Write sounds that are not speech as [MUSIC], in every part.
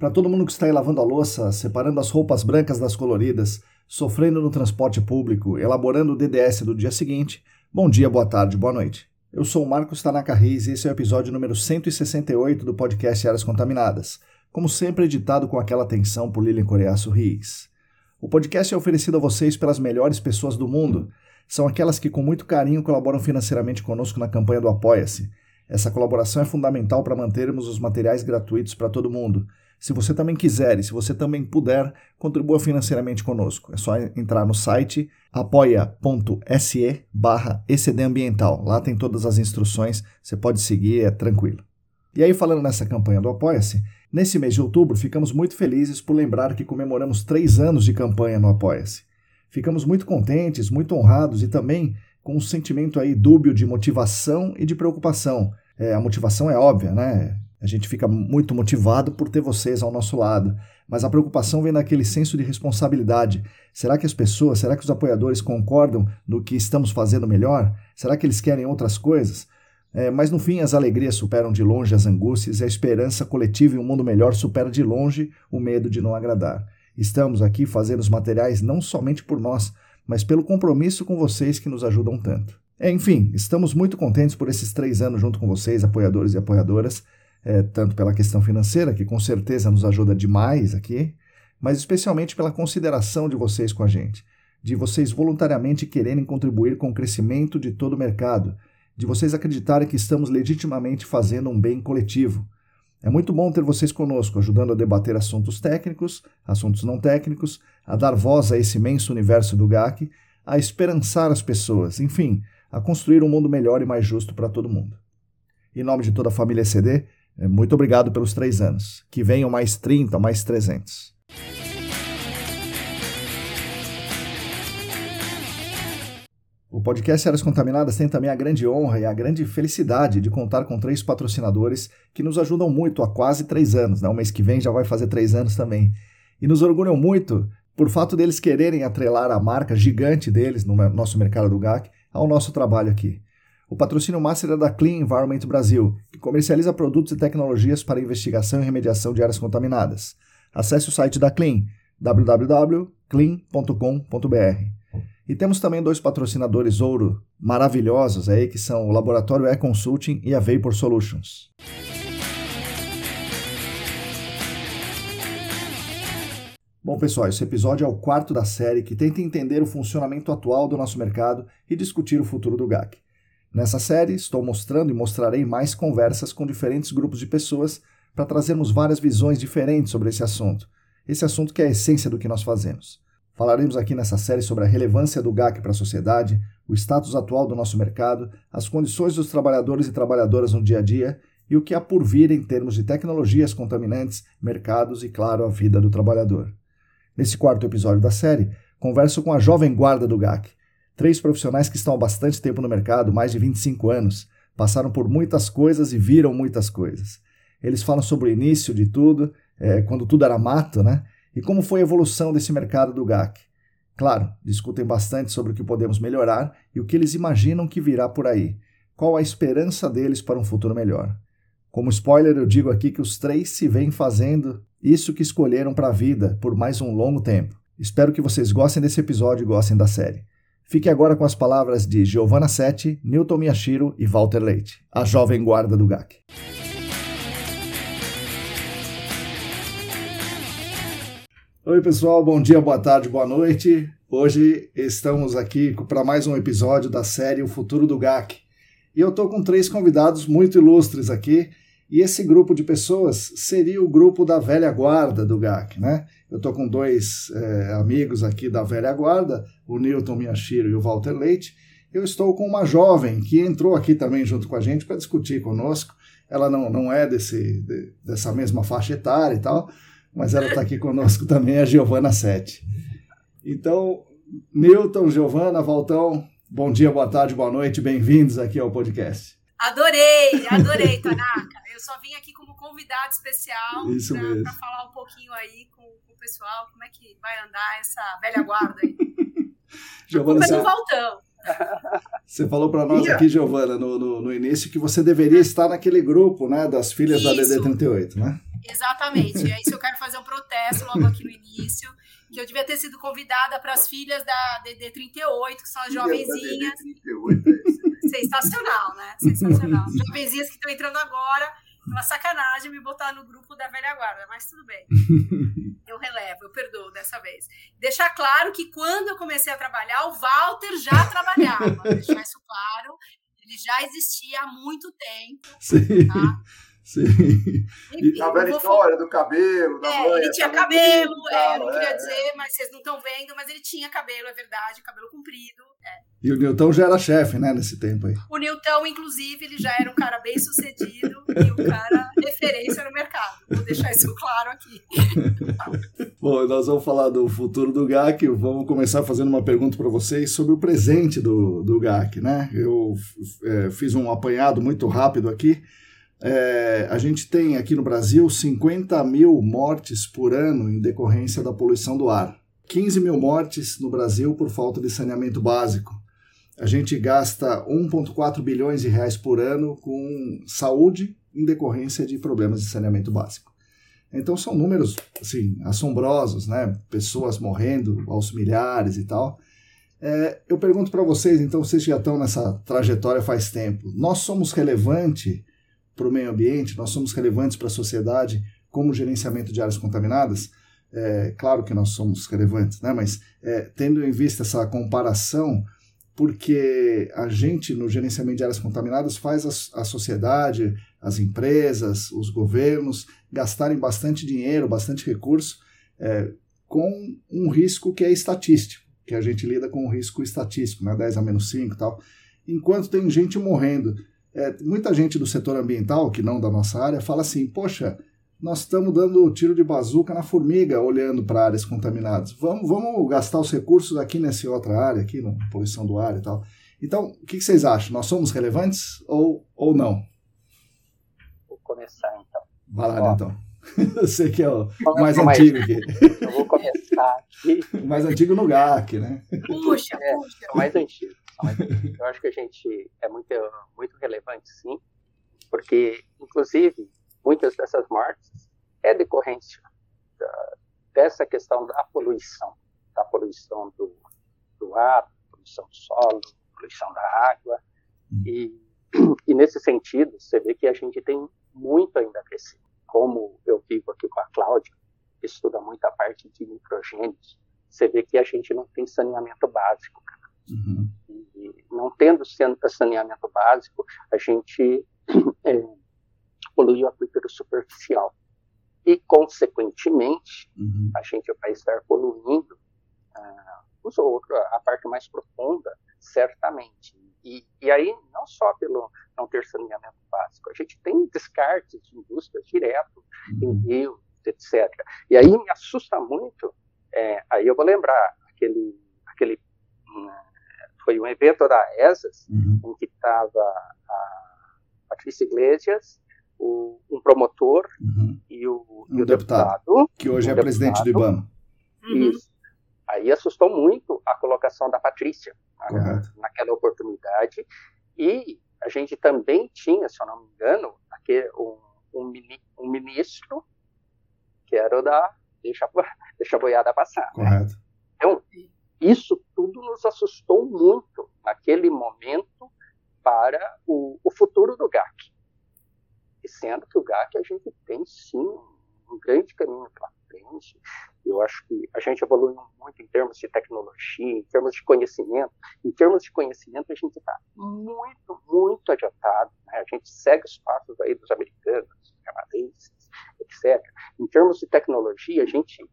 Para todo mundo que está aí lavando a louça, separando as roupas brancas das coloridas, sofrendo no transporte público, elaborando o DDS do dia seguinte, bom dia, boa tarde, boa noite. Eu sou o Marcos Tanaka Reis e esse é o episódio número 168 do podcast Áreas Contaminadas, como sempre editado com aquela atenção por Lilian Coreaço Riz. O podcast é oferecido a vocês pelas melhores pessoas do mundo, são aquelas que com muito carinho colaboram financeiramente conosco na campanha do Apoia-se, essa colaboração é fundamental para mantermos os materiais gratuitos para todo mundo. Se você também quiser e se você também puder, contribua financeiramente conosco. É só entrar no site apoia.se barra Ambiental. Lá tem todas as instruções, você pode seguir, é tranquilo. E aí, falando nessa campanha do Apoia-se, nesse mês de outubro ficamos muito felizes por lembrar que comemoramos três anos de campanha no Apoia-se. Ficamos muito contentes, muito honrados e também com um sentimento aí dúbio de motivação e de preocupação, é, a motivação é óbvia, né? A gente fica muito motivado por ter vocês ao nosso lado, mas a preocupação vem daquele senso de responsabilidade. Será que as pessoas, será que os apoiadores concordam no que estamos fazendo melhor? Será que eles querem outras coisas? É, mas no fim, as alegrias superam de longe as angústias e a esperança coletiva em um mundo melhor supera de longe o medo de não agradar. Estamos aqui fazendo os materiais não somente por nós, mas pelo compromisso com vocês que nos ajudam tanto. É, enfim, estamos muito contentes por esses três anos junto com vocês, apoiadores e apoiadoras, é, tanto pela questão financeira, que com certeza nos ajuda demais aqui, mas especialmente pela consideração de vocês com a gente, de vocês voluntariamente quererem contribuir com o crescimento de todo o mercado, de vocês acreditarem que estamos legitimamente fazendo um bem coletivo. É muito bom ter vocês conosco, ajudando a debater assuntos técnicos, assuntos não técnicos, a dar voz a esse imenso universo do GAC, a esperançar as pessoas, enfim, a construir um mundo melhor e mais justo para todo mundo. Em nome de toda a família CD, muito obrigado pelos três anos. Que venham mais 30, mais 300. O podcast Áreas Contaminadas tem também a grande honra e a grande felicidade de contar com três patrocinadores que nos ajudam muito há quase três anos. Né? O mês que vem já vai fazer três anos também. E nos orgulham muito por fato deles quererem atrelar a marca gigante deles no nosso mercado do GAC ao nosso trabalho aqui. O patrocínio master é da Clean Environment Brasil, que comercializa produtos e tecnologias para investigação e remediação de áreas contaminadas. Acesse o site da Clean, www.clean.com.br. E temos também dois patrocinadores ouro maravilhosos aí, que são o Laboratório E-Consulting e a Vapor Solutions. Bom, pessoal, esse episódio é o quarto da série que tenta entender o funcionamento atual do nosso mercado e discutir o futuro do GAC. Nessa série, estou mostrando e mostrarei mais conversas com diferentes grupos de pessoas para trazermos várias visões diferentes sobre esse assunto. Esse assunto que é a essência do que nós fazemos. Falaremos aqui nessa série sobre a relevância do GAC para a sociedade, o status atual do nosso mercado, as condições dos trabalhadores e trabalhadoras no dia a dia e o que há por vir em termos de tecnologias contaminantes, mercados e, claro, a vida do trabalhador. Nesse quarto episódio da série, converso com a jovem guarda do GAC, três profissionais que estão há bastante tempo no mercado, mais de 25 anos, passaram por muitas coisas e viram muitas coisas. Eles falam sobre o início de tudo, é, quando tudo era mato, né? E como foi a evolução desse mercado do GAC. Claro, discutem bastante sobre o que podemos melhorar e o que eles imaginam que virá por aí. Qual a esperança deles para um futuro melhor. Como spoiler, eu digo aqui que os três se vêm fazendo isso que escolheram para a vida por mais um longo tempo. Espero que vocês gostem desse episódio e gostem da série. Fique agora com as palavras de Giovanna Setti, Newton Miyashiro e Walter Leite, a jovem guarda do GAC. Oi, pessoal, bom dia, boa tarde, boa noite. Hoje estamos aqui para mais um episódio da série O Futuro do GAC. E eu estou com três convidados muito ilustres aqui e esse grupo de pessoas seria o grupo da velha guarda do GAC, né? Eu estou com dois é, amigos aqui da velha guarda, o Newton Miyashiro e o Walter Leite. Eu estou com uma jovem que entrou aqui também junto com a gente para discutir conosco. Ela não, não é desse, de, dessa mesma faixa etária e tal, mas ela está aqui conosco também, a Giovana Sete. Então, Newton, Giovana, Valtão, bom dia, boa tarde, boa noite, bem-vindos aqui ao podcast. Adorei, adorei, Tanaka. Eu só vim aqui como convidado especial [LAUGHS] para falar um pouquinho aí pessoal como é que vai andar essa velha guarda aí. [LAUGHS] Giovana, você... Valtão. Você falou para nós aqui, Giovana, no, no, no, início, que você deveria estar naquele grupo né, das filhas isso. da DD38, né? Exatamente. É isso eu quero fazer um protesto logo aqui no início, que eu devia ter sido convidada para as filhas da DD38, que são as jovenzinhas. DD38 é Sensacional, né? Sensacional. [LAUGHS] Jovenzinhas que estão entrando agora uma sacanagem me botar no grupo da velha guarda, mas tudo bem. [LAUGHS] Eu relevo, eu perdoo dessa vez. Deixar claro que quando eu comecei a trabalhar, o Walter já trabalhava. [LAUGHS] deixar isso claro. Ele já existia há muito tempo. Sim. Tá? Sim. Enfim, a velha história do cabelo, da é, mãe. Ele tinha cabelo, é, eu não queria é, dizer, é. mas vocês não estão vendo, mas ele tinha cabelo, é verdade, cabelo comprido. É. E o Newton já era chefe, né, nesse tempo aí. O Newton, inclusive, ele já era um cara bem sucedido e um cara referência no mercado. Vou deixar isso claro aqui. [LAUGHS] Bom, nós vamos falar do futuro do GAC. Vamos começar fazendo uma pergunta para vocês sobre o presente do, do GAC, né? Eu é, fiz um apanhado muito rápido aqui. É, a gente tem aqui no Brasil 50 mil mortes por ano em decorrência da poluição do ar. 15 mil mortes no Brasil por falta de saneamento básico. A gente gasta 1,4 bilhões de reais por ano com saúde em decorrência de problemas de saneamento básico. Então são números assim assombrosos, né? Pessoas morrendo aos milhares e tal. É, eu pergunto para vocês, então vocês já estão nessa trajetória faz tempo. Nós somos relevante para o meio ambiente, nós somos relevantes para a sociedade como gerenciamento de áreas contaminadas? É, claro que nós somos relevantes, né? mas é, tendo em vista essa comparação, porque a gente, no gerenciamento de áreas contaminadas, faz a, a sociedade, as empresas, os governos gastarem bastante dinheiro, bastante recurso é, com um risco que é estatístico, que a gente lida com um risco estatístico, né? 10 a menos 5 e tal, enquanto tem gente morrendo. É, muita gente do setor ambiental, que não da nossa área, fala assim: poxa, nós estamos dando tiro de bazuca na formiga olhando para áreas contaminadas. Vamos, vamos gastar os recursos aqui nessa outra área, aqui na poluição do ar e tal. Então, o que, que vocês acham? Nós somos relevantes ou, ou não? Vou começar então. Vai lá, então. Eu sei que é o mais antigo aqui. Eu vou começar aqui. [LAUGHS] O mais antigo no GAC, né? Puxa, é, puxa. É o mais antigo. Eu acho que a gente é muito, muito relevante, sim, porque, inclusive, muitas dessas mortes é decorrência da, dessa questão da poluição, da poluição do, do ar, poluição do solo, poluição da água, e, [CLEARS THROAT] e nesse sentido, você vê que a gente tem muito ainda a crescer. Como eu vivo aqui com a Cláudia, que estuda muito a parte de nitrogênios, você vê que a gente não tem saneamento básico. Uhum não tendo saneamento básico, a gente [CLEARS THROAT] é, polui o aquífero superficial. E, consequentemente, uhum. a gente vai estar poluindo uh, os outros, a parte mais profunda, certamente. E, e aí, não só pelo não ter saneamento básico, a gente tem descartes de indústrias direto uhum. em rios, etc. E aí me assusta muito, é, aí eu vou lembrar aquele, aquele uh, foi um evento da ESAS, uhum. em que estava a, Patrícia Iglesias, o, um promotor uhum. e o, um e o deputado, deputado, Que hoje um é deputado, presidente do IBAMA. Uhum. Isso. Aí assustou muito a colocação da Patrícia na, naquela oportunidade. E a gente também tinha, se eu não me engano, aquele, um, um, um ministro que era o da deixa, [LAUGHS] deixa a boiada passar. Né? Correto. Né? Então, isso tudo nos assustou muito naquele momento para o, o futuro do GAC. E sendo que o GAC a gente tem sim um grande caminho pela frente. Eu acho que a gente evoluiu muito em termos de tecnologia, em termos de conhecimento. Em termos de conhecimento, a gente está muito, muito adiantado. Né? A gente segue os passos aí dos americanos, dos canadenses, etc. Em termos de tecnologia, a gente,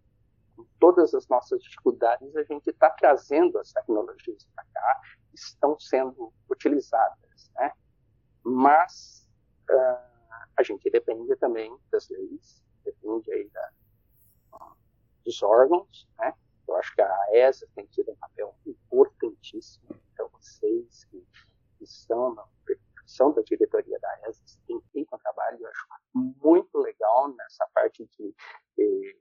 com todas as nossas dificuldades, a gente está trazendo as tecnologias para cá, estão sendo utilizadas. Né? Mas uh, a gente depende também das leis, depende aí da, dos órgãos, né? Eu acho que a ESA tem tido um papel importantíssimo. Então, vocês que estão na são da diretoria da ESA têm feito um trabalho, eu acho, muito legal nessa parte de, de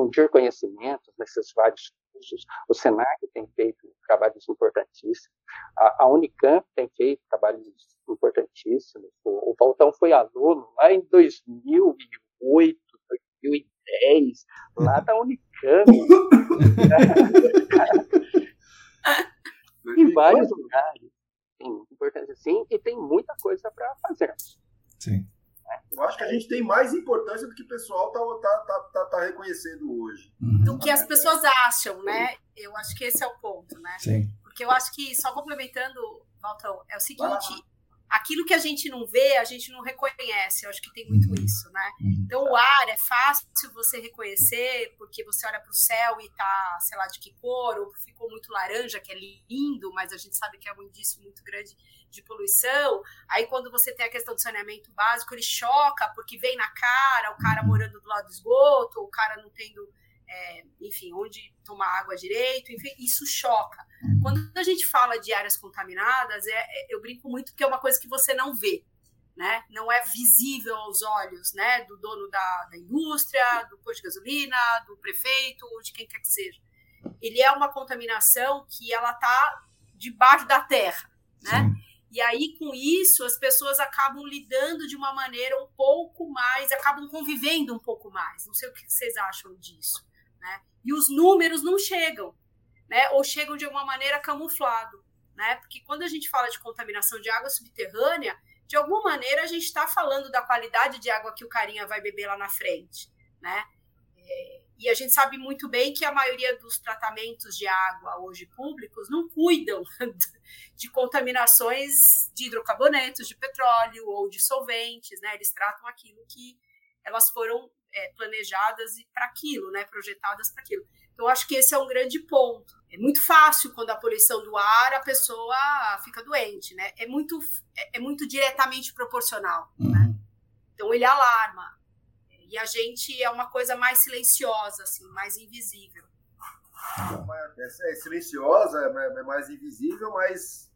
difundir conhecimentos nesses vários cursos. O SENAC tem feito trabalhos importantíssimos. A, a Unicamp tem feito trabalhos importantíssimos. O, o Valtão foi aluno lá em 2008, 2010, lá da Unicamp. em vários lugares. Tem importância, sim, e tem muita coisa para fazer. Sim. Eu acho que a gente tem mais importância do que o pessoal está tá, tá, tá, tá, reconhecendo hoje. Uhum. Do que as pessoas acham, né? Eu acho que esse é o ponto, né? Sim. Porque eu acho que, só complementando, Valtão, é o seguinte: aquilo que a gente não vê, a gente não reconhece. Eu acho que tem muito uhum. isso, né? Uhum. Então, o ar é fácil você reconhecer, porque você olha para o céu e tá, sei lá, de que cor, ou ficou muito laranja, que é lindo, mas a gente sabe que é um indício muito grande de poluição. Aí, quando você tem a questão do saneamento básico, ele choca, porque vem na cara, o cara morando do lado do esgoto, o cara não tendo é, enfim, onde tomar água direito, enfim, isso choca. Quando a gente fala de áreas contaminadas, é, é, eu brinco muito porque é uma coisa que você não vê, né? Não é visível aos olhos, né? Do dono da, da indústria, do posto de gasolina, do prefeito, de quem quer que seja. Ele é uma contaminação que ela está debaixo da terra, né? Sim. E aí, com isso, as pessoas acabam lidando de uma maneira um pouco mais, acabam convivendo um pouco mais. Não sei o que vocês acham disso né? E os números não chegam, né? Ou chegam de alguma maneira camuflado, né? Porque quando a gente fala de contaminação de água subterrânea, de alguma maneira a gente está falando da qualidade de água que o carinha vai beber lá na frente, né? É, e a gente sabe muito bem que a maioria dos tratamentos de água hoje públicos não cuidam [LAUGHS] de contaminações de hidrocarbonetos, de petróleo ou de solventes, né? Eles tratam aquilo que elas foram é, planejadas para aquilo, né, projetadas para aquilo. Então, acho que esse é um grande ponto. É muito fácil quando a poluição do ar a pessoa fica doente, né? É muito, é, é muito diretamente proporcional, né? uhum. né? Então, ele alarma. E a gente é uma coisa mais silenciosa, assim, mais invisível. É, é silenciosa, é, é mais invisível, mas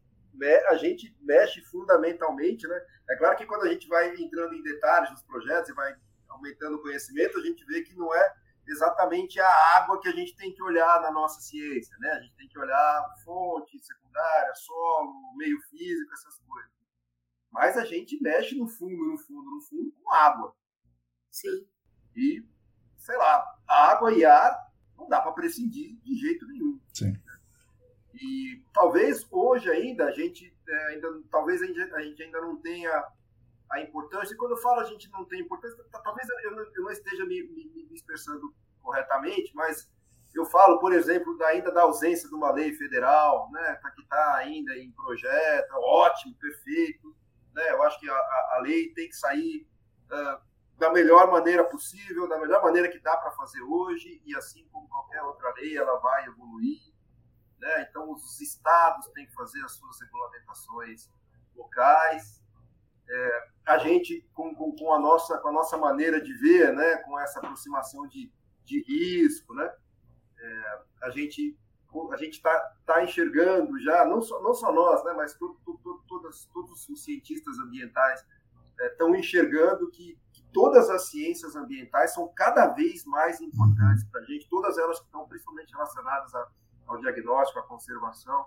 a gente mexe fundamentalmente, né? É claro que quando a gente vai entrando em detalhes dos projetos e vai aumentando o conhecimento, a gente vê que não é exatamente a água que a gente tem que olhar na nossa ciência, né? A gente tem que olhar fonte secundária, solo, meio físico, essas coisas. Mas a gente mexe no fundo, no fundo, no fundo com água. Sim. E, sei lá, água e ar não dá para prescindir de jeito nenhum. Sim. E talvez hoje ainda a gente é, ainda talvez a gente, a gente ainda não tenha a importância. E quando eu falo a gente não tem importância, talvez eu não, eu não esteja me, me, me, expressando corretamente, mas eu falo, por exemplo, da, ainda da ausência de uma lei federal, né, que está ainda em projeto, ótimo, perfeito. Né, eu acho que a, a, lei tem que sair uh, da melhor maneira possível, da melhor maneira que dá para fazer hoje, e assim como qualquer outra lei, ela vai evoluir. Né? Então, os estados têm que fazer as suas regulamentações locais, é, a gente, com, com, com, a nossa, com a nossa maneira de ver, né, com essa aproximação de, de risco, né, é, a gente a gente está tá enxergando já, não só, não só nós, né, mas to, to, to, todas, todos os cientistas ambientais estão é, enxergando que, todas as ciências ambientais são cada vez mais importantes para a gente, todas elas que estão principalmente relacionadas ao diagnóstico, à conservação,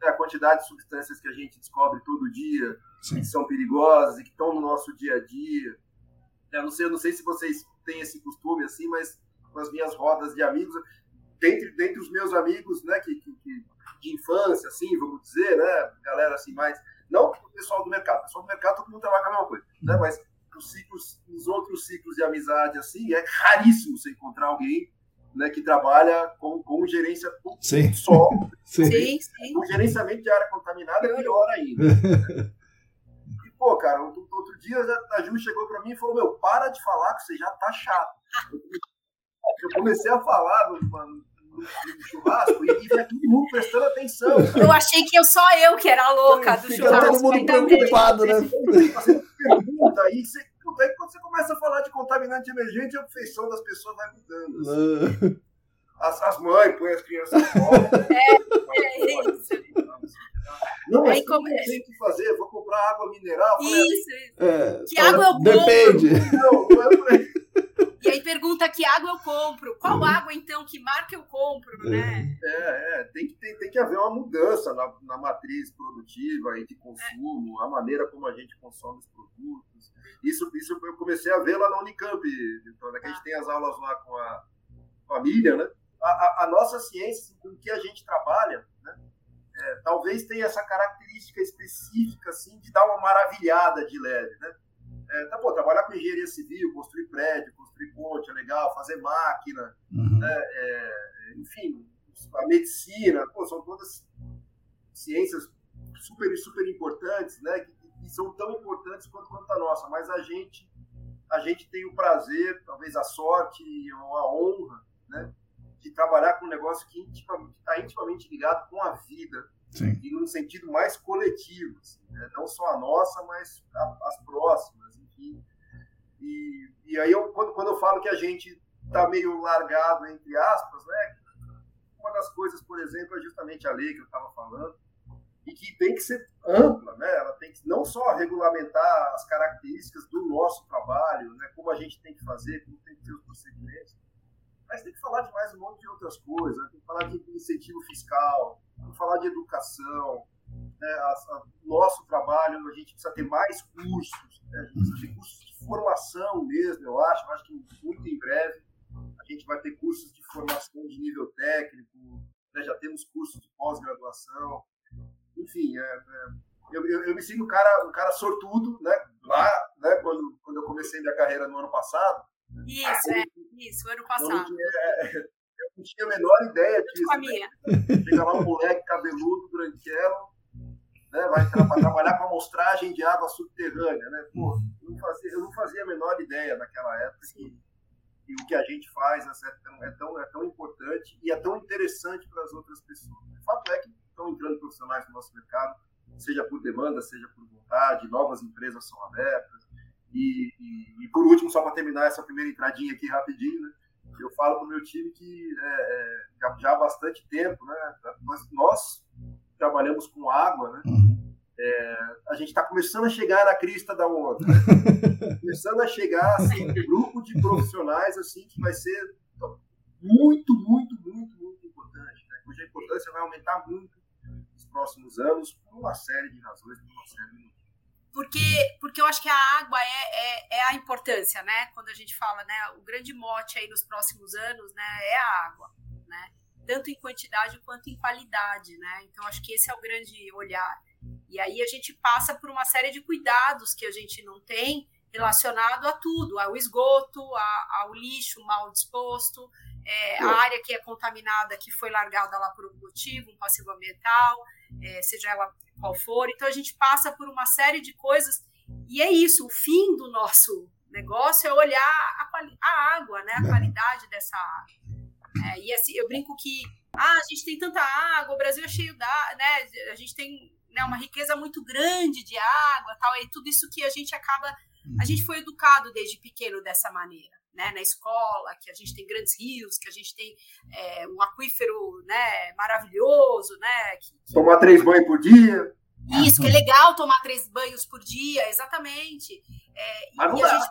né, a quantidade de substâncias que a gente descobre todo dia, Sim. que são perigosas e que estão no nosso dia a dia. Eu não sei, eu não sei se vocês têm esse costume assim, mas com as minhas rodas de amigos, dentre, dentre os meus amigos, né, que, que, que de infância, assim, vamos dizer, né, galera assim mais não o pessoal do mercado, o pessoal do mercado todo mundo trabalha com a mesma coisa, né? Mas os ciclos, os outros ciclos de amizade, assim, é raríssimo você encontrar alguém né, que trabalha com, com gerência sim. só. [LAUGHS] sim. sim, sim. Com gerenciamento de área contaminada é pior ainda. e, pô, cara, outro, outro dia a Ju chegou para mim e falou: Meu, para de falar que você já tá chato. Eu comecei a falar no, no churrasco e, e vai todo mundo prestando atenção. Eu achei que eu só eu que era louca do Fica churrasco. todo mundo preocupado, né? Fazendo pergunta, aí, você, aí quando você começa a falar de contaminante emergente, a feição das pessoas vai mudando. Assim. As, as mães põem as crianças fora. É, é isso. Não, mas aí, como é? tem que fazer? Vou comprar água mineral? Isso, isso. É, que água eu compro? Depende. Não, não é por aí. E aí pergunta que água eu compro. Qual uhum. água, então? Que marca eu compro, né? É, é. Tem, que, tem, tem que haver uma mudança na, na matriz produtiva e de consumo, é. a maneira como a gente consome os produtos. Isso, isso eu comecei a ver lá na Unicamp, então, né, que a gente ah. tem as aulas lá com a família, né? A, a, a, nossa ciência, com que a gente trabalha, né? É, talvez tenha essa característica específica, assim, de dar uma maravilhada de leve, né? É, tá, pô, trabalhar com engenharia civil, construir prédio, construir ponte é legal, fazer máquina, uhum. né, é, enfim, a medicina, pô, são todas ciências super, super importantes, né, que, que são tão importantes quanto, quanto a nossa, mas a gente, a gente tem o prazer, talvez a sorte ou a honra, né, de trabalhar com um negócio que está intimamente ligado com a vida, Sim. e num sentido mais coletivo, assim, né? não só a nossa, mas a, as próximas, enfim. E, e aí, eu, quando, quando eu falo que a gente está meio largado, entre aspas, né? uma das coisas, por exemplo, é justamente a lei que eu estava falando, e que tem que ser ampla, né? ela tem que não só regulamentar as características do nosso trabalho, né? como a gente tem que fazer, como tem que ter os procedimentos, mas tem que falar de mais um monte de outras coisas, né? tem que falar de incentivo fiscal, tem que falar de educação, né? a, a, nosso trabalho, a gente precisa ter mais cursos, né? a gente precisa ter cursos de formação mesmo, eu acho, eu acho que muito em breve a gente vai ter cursos de formação de nível técnico, né? já temos cursos de pós-graduação, enfim, é, é, eu, eu, eu, me sinto um cara, um cara sortudo, né? Lá, né? Quando, quando eu comecei minha carreira no ano passado, isso, é, isso, ano passado. Eu não tinha, a menor ideia disso. Com a minha. Né? Chega lá um moleque cabeludo, branquelo, né, vai para trabalhar com amostragem de água subterrânea. Né? Pô, eu, não fazia, eu não fazia a menor ideia naquela época que, que o que a gente faz é tão, é, tão, é tão importante e é tão interessante para as outras pessoas. O fato é que estão entrando profissionais no nosso mercado, seja por demanda, seja por vontade, novas empresas são abertas. E, e, e por último, só para terminar essa primeira entradinha aqui rapidinho, né? eu falo para o meu time que é, é, já, já, há bastante tempo, né? Nós, nós trabalhamos com água, né? Uhum. É, a gente está começando a chegar na crista da onda, né? [LAUGHS] começando a chegar assim, um grupo de profissionais assim que vai ser muito, muito, muito, muito importante, né? cuja importância vai aumentar muito nos próximos anos por uma série de razões, por uma série de porque, porque eu acho que a água é, é, é, a importância, né? Quando a gente fala, né? O grande mote aí nos próximos anos, né? É a água, né? Tanto em quantidade quanto em qualidade, né? Então, acho que esse é o grande olhar. E aí a gente passa por uma série de cuidados que a gente não tem relacionado a tudo, ao esgoto, ao lixo mal disposto, é, a área que é contaminada, que foi largada lá por um motivo, um passivo ambiental, é, seja ela qual for. Então a gente passa por uma série de coisas e é isso. O fim do nosso negócio é olhar a, a água, né? A qualidade dessa água. É, e assim, eu brinco que ah, a gente tem tanta água, o Brasil é cheio da, né? A gente tem né, uma riqueza muito grande de água, tal. E tudo isso que a gente acaba, a gente foi educado desde pequeno dessa maneira né, na escola, que a gente tem grandes rios, que a gente tem é, um aquífero né, maravilhoso, né? Que, que... Tomar três banhos por dia. Isso, que é legal tomar três banhos por dia, exatamente. É, Mas não a gente,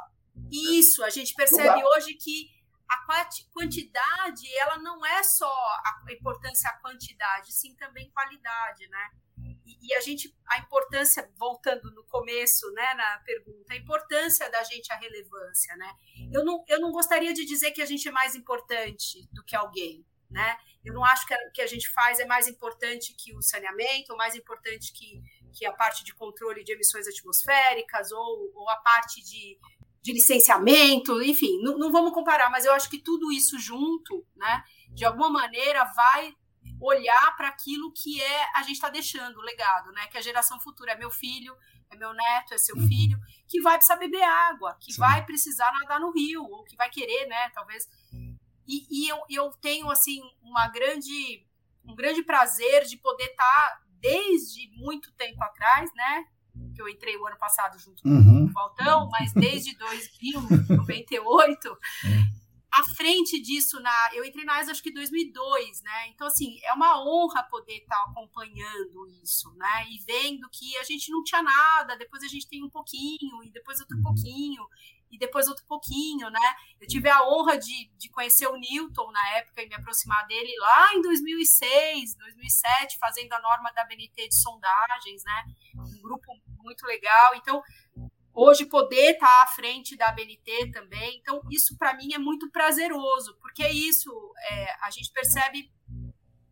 isso, a gente percebe hoje que a quantidade, ela não é só a importância a quantidade, sim também qualidade, né? E, a gente, a importância, voltando no começo, né, na pergunta, a importância da gente, a relevância, né? Eu não, eu não gostaria de dizer que a gente é mais importante do que alguém, né? Eu não acho que o que a gente faz é mais importante que o saneamento, ou mais importante que, que a parte de controle de emissões atmosféricas, ou, ou a parte de, de licenciamento, enfim, não, não vamos comparar, mas eu acho que tudo isso junto, né, de alguma maneira vai olhar para aquilo que é a gente está deixando, o legado, né? Que a geração futura é meu filho, é meu neto, é seu uhum. filho, que vai precisar beber água, que Sim. vai precisar nadar no rio, ou que vai querer, né? Talvez. E, e eu, eu tenho assim uma grande, um grande prazer de poder estar tá, desde muito tempo atrás, né? Que eu entrei o ano passado junto uhum. com o Valtão, mas desde 2098 [LAUGHS] à frente disso, na, eu entrei na ESA acho que em 2002, né? Então, assim, é uma honra poder estar acompanhando isso, né? E vendo que a gente não tinha nada, depois a gente tem um pouquinho, e depois outro uhum. pouquinho, e depois outro pouquinho, né? Eu tive a honra de, de conhecer o Newton na época e me aproximar dele lá em 2006, 2007, fazendo a norma da BNT de sondagens, né? Um grupo muito legal. Então, hoje poder estar tá à frente da BNT também. Então, isso para mim é muito prazeroso, porque é isso, é, a gente percebe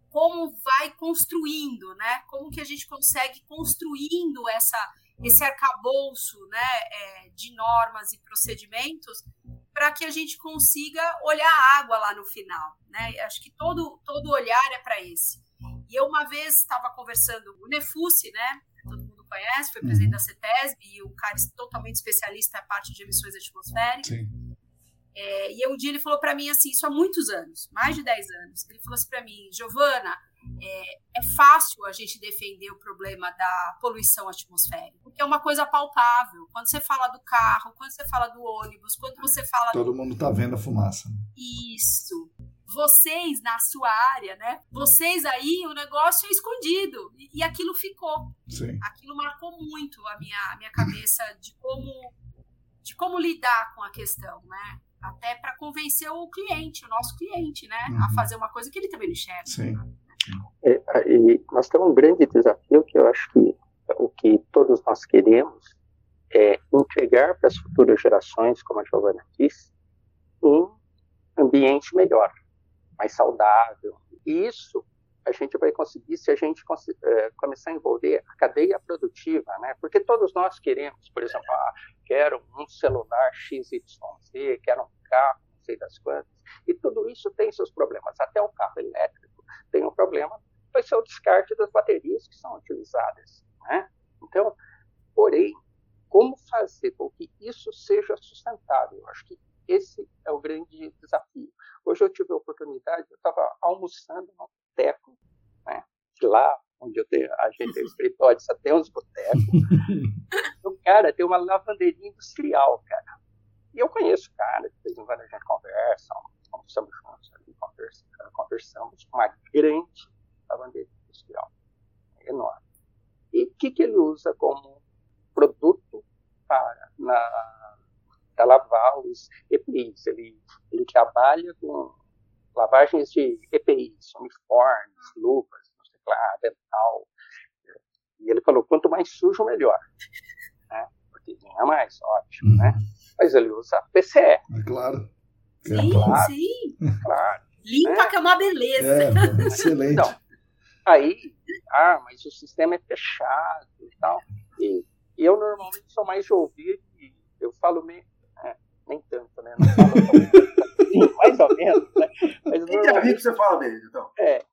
como vai construindo, né? Como que a gente consegue construindo essa, esse arcabouço né, é, de normas e procedimentos para que a gente consiga olhar a água lá no final. Né? Acho que todo, todo olhar é para esse. E eu uma vez estava conversando, o Nefusi, né? Conhece, foi presidente uhum. da CETESB e o cara é totalmente especialista na parte de emissões atmosféricas. Sim. É, e um dia ele falou para mim assim, isso há muitos anos, mais de 10 anos. Ele falou assim para mim, Giovana, é, é, fácil a gente defender o problema da poluição atmosférica, porque é uma coisa palpável. Quando você fala do carro, quando você fala do ônibus, quando você fala. Todo do... mundo tá vendo a fumaça. Isso vocês na sua área, né? Vocês aí, o negócio é escondido. E, e aquilo ficou. Sim. Aquilo marcou muito a minha, a minha cabeça de como, de como lidar com a questão, né? Até para convencer o cliente, o nosso cliente, né? Uhum. A fazer uma coisa que ele também não enxerga. Sim. É, e nós temos um grande desafio que eu acho que o que todos nós queremos é entregar para as futuras gerações, como a Giovana disse, um ambiente melhor mais saudável. E isso a gente vai conseguir se a gente é, começar a envolver a cadeia produtiva, né? Porque todos nós queremos, por exemplo, ah, quero um celular XYZ, quero um carro, não sei das quantas. E tudo isso tem seus problemas. Até o carro elétrico tem um problema, vai ser o descarte das baterias que são utilizadas, né? Então, porém, como fazer com que isso seja sustentável? Eu acho que esse é o grande desafio. Hoje eu tive a oportunidade, eu estava almoçando no boteco, né? lá onde eu tenho, a gente tem escritório, só tem uns botecos. [LAUGHS] o cara tem uma lavanderia industrial, cara. E eu conheço o cara, de vez em quando a gente conversa, almoçamos juntos ali, conversamos, conversamos com uma grande lavanderia industrial, enorme. E o que, que ele usa como produto para na para lavar os EPIs. Ele, ele trabalha com lavagens de EPIs, uniformes, luvas, teclado, dental. E ele falou, quanto mais sujo, melhor. [LAUGHS] Né? Porque ganha mais, ótimo, né? uhum. né? Mas ele usa PCE. É claro. Sim, claro, sim. [LAUGHS] Claro. Limpa né? que é uma beleza. É, [LAUGHS] excelente. Então, aí, ah, mas o sistema é fechado e tal. E, e eu normalmente sou mais de ouvir, eu falo meio, nem tanto, né? Não falo assim, mais ou menos, né? Mas normalmente... que você fala dele, então. É.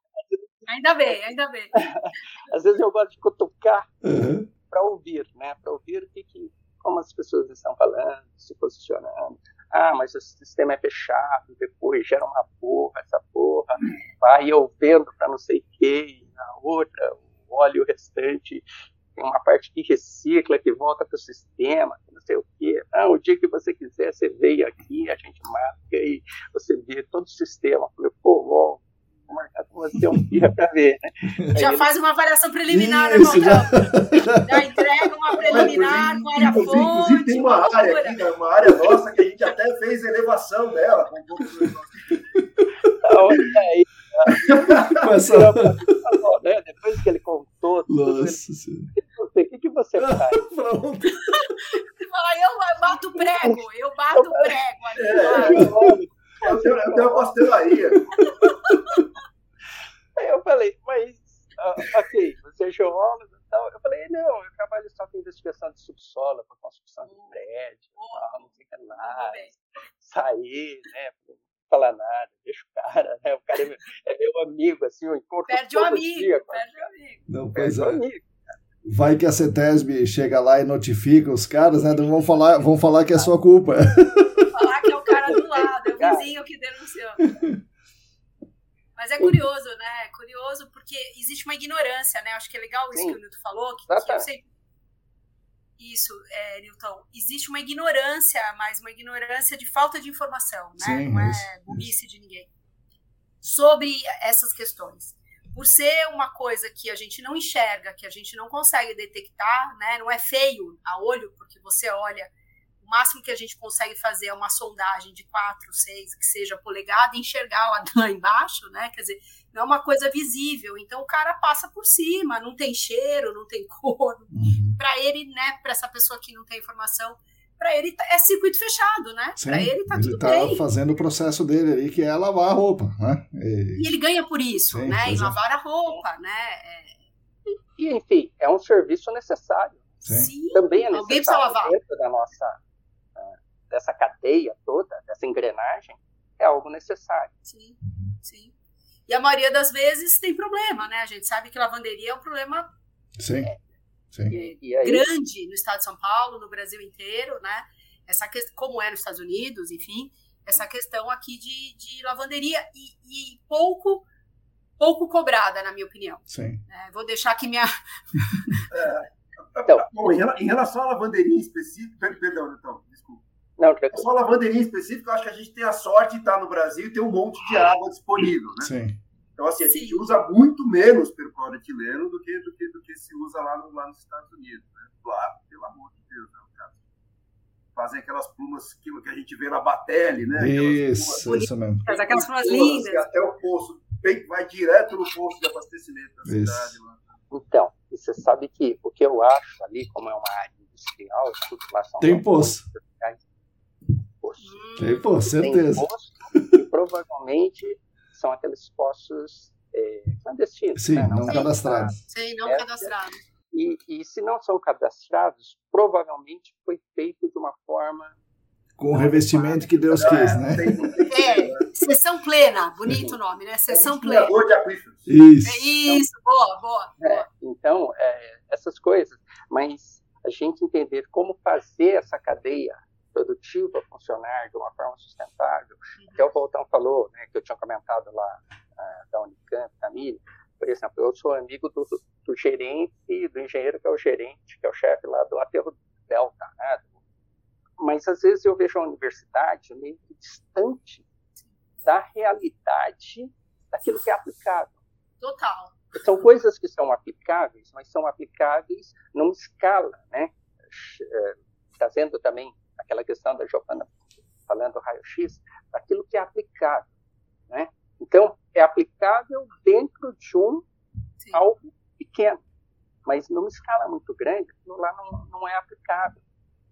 Ainda bem, ainda bem. [LAUGHS] Às vezes eu gosto de cutucar uhum. para ouvir, né? Para ouvir o que, que, como as pessoas estão falando, se posicionando. Ah, mas o sistema é fechado, depois gera uma porra, essa porra, vai eu vendo para não sei quem, na outra, o óleo restante tem uma parte que recicla, que volta para o sistema, não sei o quê. Ah, o dia que você quiser, você veio aqui, a gente marca e você vê todo o sistema. Eu falei, pô, vou marcar com você um dia para ver. Né? [LAUGHS] Já ele... faz uma avaliação preliminar, né, Isso, já... já entrega uma preliminar com área fonte. Inclusive, tem uma área aqui, né, uma área nossa que a gente até fez elevação dela. Com pouco Olha aí. [LAUGHS] Começou. Né? Depois que ele contou tudo, Nossa ele... o que, que você [LAUGHS] faz? Pronto. Você fala, eu bato prego, eu bato prego. É, eu, tenho, eu tenho uma pastelaria. Aí eu falei, mas, uh, ok, você é geólogo e tal. Eu falei, não, eu trabalho só com investigação de subsolo, para construção de prédio, tal, não sei o que lá. Sair, né? Não falar nada, deixa o cara, né? O cara é meu, é meu amigo, assim, eu encontro Perde o amigo, dia, perde o amigo. Não, pois é. amigo. Vai que a CETESB chega lá e notifica os caras, né? Vão falar, vão falar que é sua culpa. [LAUGHS] Falar que é o cara do lado, é o vizinho que denunciou. [LAUGHS] Mas é curioso, né? É curioso porque existe uma ignorância, né? Acho que é legal isso Sim. que o Nilton falou, que, que eu sei. Isso, é, Nilton. Existe uma ignorância, mas uma ignorância de falta de informação, né? Sim, Não é burrice de ninguém. Sobre essas questões. Por ser uma coisa que a gente não enxerga, que a gente não consegue detectar, né? Não é feio a olho, porque você olha o máximo que a gente consegue fazer é uma sondagem de 4, 6, que seja polegada, e enxergar lá, lá embaixo, né? Quer dizer, não é uma coisa visível. Então o cara passa por cima, não tem cheiro, não tem [LAUGHS] cor. Uhum. Para ele, né, para essa pessoa que não tem informação, para ele tá, é circuito fechado, né? Para ele tá tudo ele tá bem. fazendo o processo dele ali, que é lavar a roupa, né? E, e ele ganha por isso, Sim, né? Em é. lavar a roupa, né? É... E, enfim, é um serviço necessário. Sim. Também é necessário Alguém precisa lavar. dentro da nossa dessa cadeia toda, dessa engrenagem, é algo necessário. Sim, sim. E a maioria das vezes tem problema, né? A gente sabe que lavanderia é um problema sim, é, sim. É, grande no estado de São Paulo, no Brasil inteiro, né? Essa questão, como é nos Estados Unidos, enfim, essa questão aqui de, de lavanderia e, e pouco pouco cobrada, na minha opinião. Sim. É, vou deixar aqui minha. [LAUGHS] é, então, bom, em relação à lavanderia específica, perdão, então. Não, que... Só lavanderia específica, eu acho que a gente tem a sorte de estar no Brasil e ter um monte de água disponível, né? Sim. Então, assim, a gente usa muito menos percloretileno do que, do que, do que se usa lá, no, lá nos Estados Unidos, né? Lá, pelo amor de Deus, né? Fazem aquelas plumas que, que a gente vê na Batelli, né? Isso, plumas, isso mesmo. Faz aquelas plumas lindas. Até o poço, vai direto no poço de abastecimento da isso. cidade. Lá. Então, você sabe que o que eu acho ali, como é uma área industrial, tudo lá são Tem poço poço. Tem poço, certeza. Tem poço, e provavelmente são aqueles poços é, clandestinos. Sim, né? não, não cadastrados. Sim, não é, cadastrados. E, e se não são cadastrados, provavelmente foi feito de uma forma com o revestimento que Deus quis, né? [LAUGHS] É, sessão plena, bonito o nome, né? Sessão plena. Isso. É isso, boa, boa. É, então, é, essas coisas, mas a gente entender como fazer essa cadeia produtiva funcionar de uma forma sustentável. Uhum. Até o Voltão falou, né, que eu tinha comentado lá uh, da Unicamp, Camille, por exemplo, eu sou amigo do, do, do, gerente, do engenheiro que é o gerente, que é o chefe lá do aterro Delta, né? mas às vezes eu vejo a universidade meio distante da realidade daquilo que é aplicável. Total. São coisas que são aplicáveis, mas são aplicáveis numa escala, né? Eh, trazendo também aquela questão da Giovanna falando raio-x, aquilo que é aplicável. Né? Então, é aplicável dentro de um Sim. algo pequeno, mas numa escala muito grande, lá não, não é aplicável.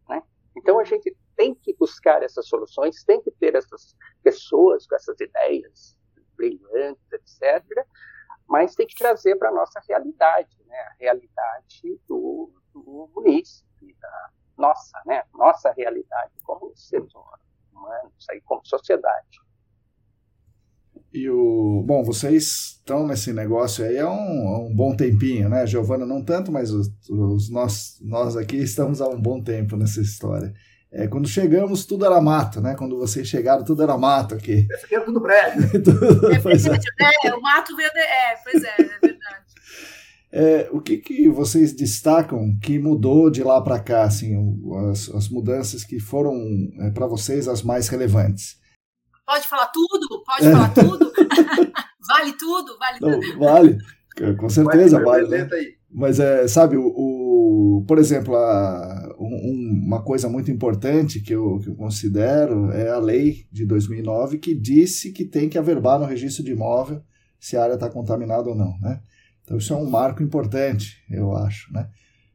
Né? Então, a gente tem que buscar essas soluções, tem que ter essas pessoas com essas ideias brilhantes, etc., mas tem que trazer para a nossa realidade, né? a realidade do, do munícipe, da, nossa, né? Nossa realidade como seres humanos, aí como sociedade. E o bom, vocês estão nesse negócio aí há um, um bom tempinho, né? Giovana não tanto, mas os, os nós, nós aqui estamos há um bom tempo nessa história. É, quando chegamos, tudo era mato, né? Quando vocês chegaram, tudo era mato aqui. Essa aqui era tudo prédio. [LAUGHS] é, é. é, o mato veio de... É, pois é, é o que, que vocês destacam que mudou de lá para cá, assim, as, as, mudanças que foram é, para vocês as mais relevantes? Pode falar tudo? Pode falar [LAUGHS] tudo? [LAUGHS] Vale tudo, vale Não, tudo. Vale, com certeza vale. Né? Aí. Mas, é, sabe, o, o por exemplo, a, um, uma coisa muito importante que eu, que eu considero é a lei de 2009 que disse que tem que averbar no registro de imóvel se a área está contaminada ou não, né? Então isso é um marco importante, eu acho, né?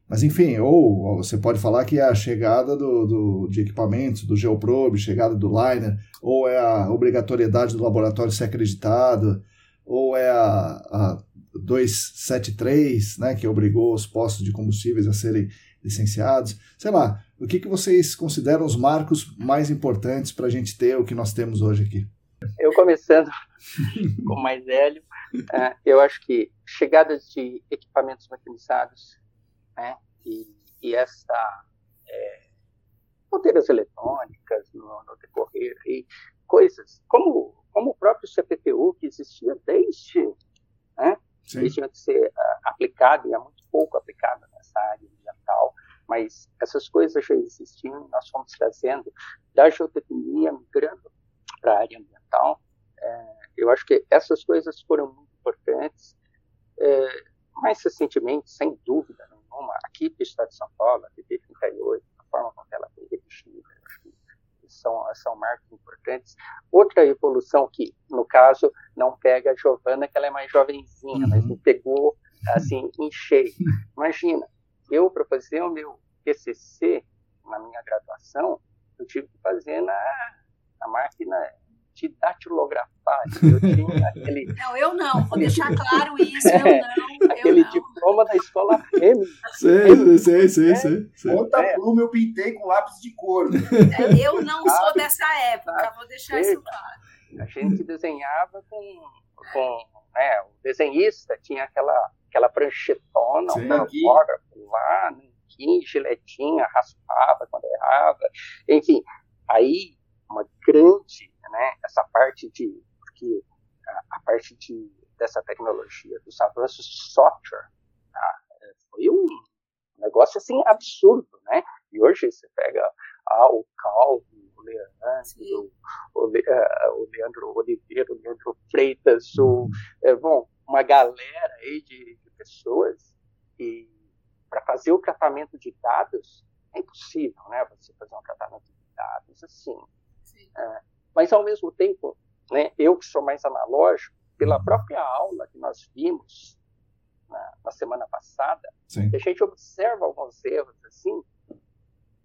Mas enfim, ou, você pode falar que é a chegada do, do, de equipamentos, do Geoprobe, chegada do Liner, ou é a obrigatoriedade do laboratório ser acreditado, ou é a, a 273, né, que obrigou os postos de combustíveis a serem licenciados. Sei lá, o que, que vocês consideram os marcos mais importantes para a gente ter o que nós temos hoje aqui? Eu começando [LAUGHS] com o mais velho, uh, eu acho que chegadas de equipamentos mecanizados né, e, e essa é, ponteiras eletrônicas no, no decorrer e coisas como como o próprio CPTU que existia desde né, desde antes de ser uh, aplicado e é muito pouco aplicado nessa área ambiental mas essas coisas já existiam nós fomos trazendo da geotecnia migrando para a área ambiental é, eu acho que essas coisas foram muito importantes é, mais recentemente sem dúvida nenhuma aqui para o estado de São Paulo a TP 38 a forma como ela foi que são, são marcos importantes. Outra evolução que, no caso, não pega a Giovana, que ela é mais jovenzinha, uhum. mas me pegou assim em cheio. [LAUGHS] Imagina, eu para fazer o meu TCC na minha graduação, eu tive que fazer na, na máquina de datilografar. Eu tinha [LAUGHS] aquele... Não, eu não, vou deixar claro [LAUGHS] isso, eu não. aquele eu não. diploma da escola M. Sei, sei, sei, sei. sei. Outra é. pluma eu pintei com lápis de cor. É, eu não sou dessa época, vou deixar isso claro. A gente desenhava com, com né, o desenhista tinha aquela, aquela pranchetona, um autógrafo lá, nanquim, giletinha, raspava quando errava, enfim, aí uma grande, né, essa parte de, porque a, a parte de, dessa tecnologia, dos avanços de software, tá, é, foi um negócio assim absurdo, né? E hoje você pega ah, o Calvo, o Leandro, o, Le, uh, o, Leandro Oliveira, o Leandro Freitas, o, é, bom, uma galera aí de, de pessoas e para fazer o tratamento de dados é impossível, né? Você fazer um tratamento de dados assim. É, mas ao mesmo tempo, né? Eu que sou mais analógico, pela própria aula que nós vimos na, na semana passada, Sim. a gente observa alguns erros assim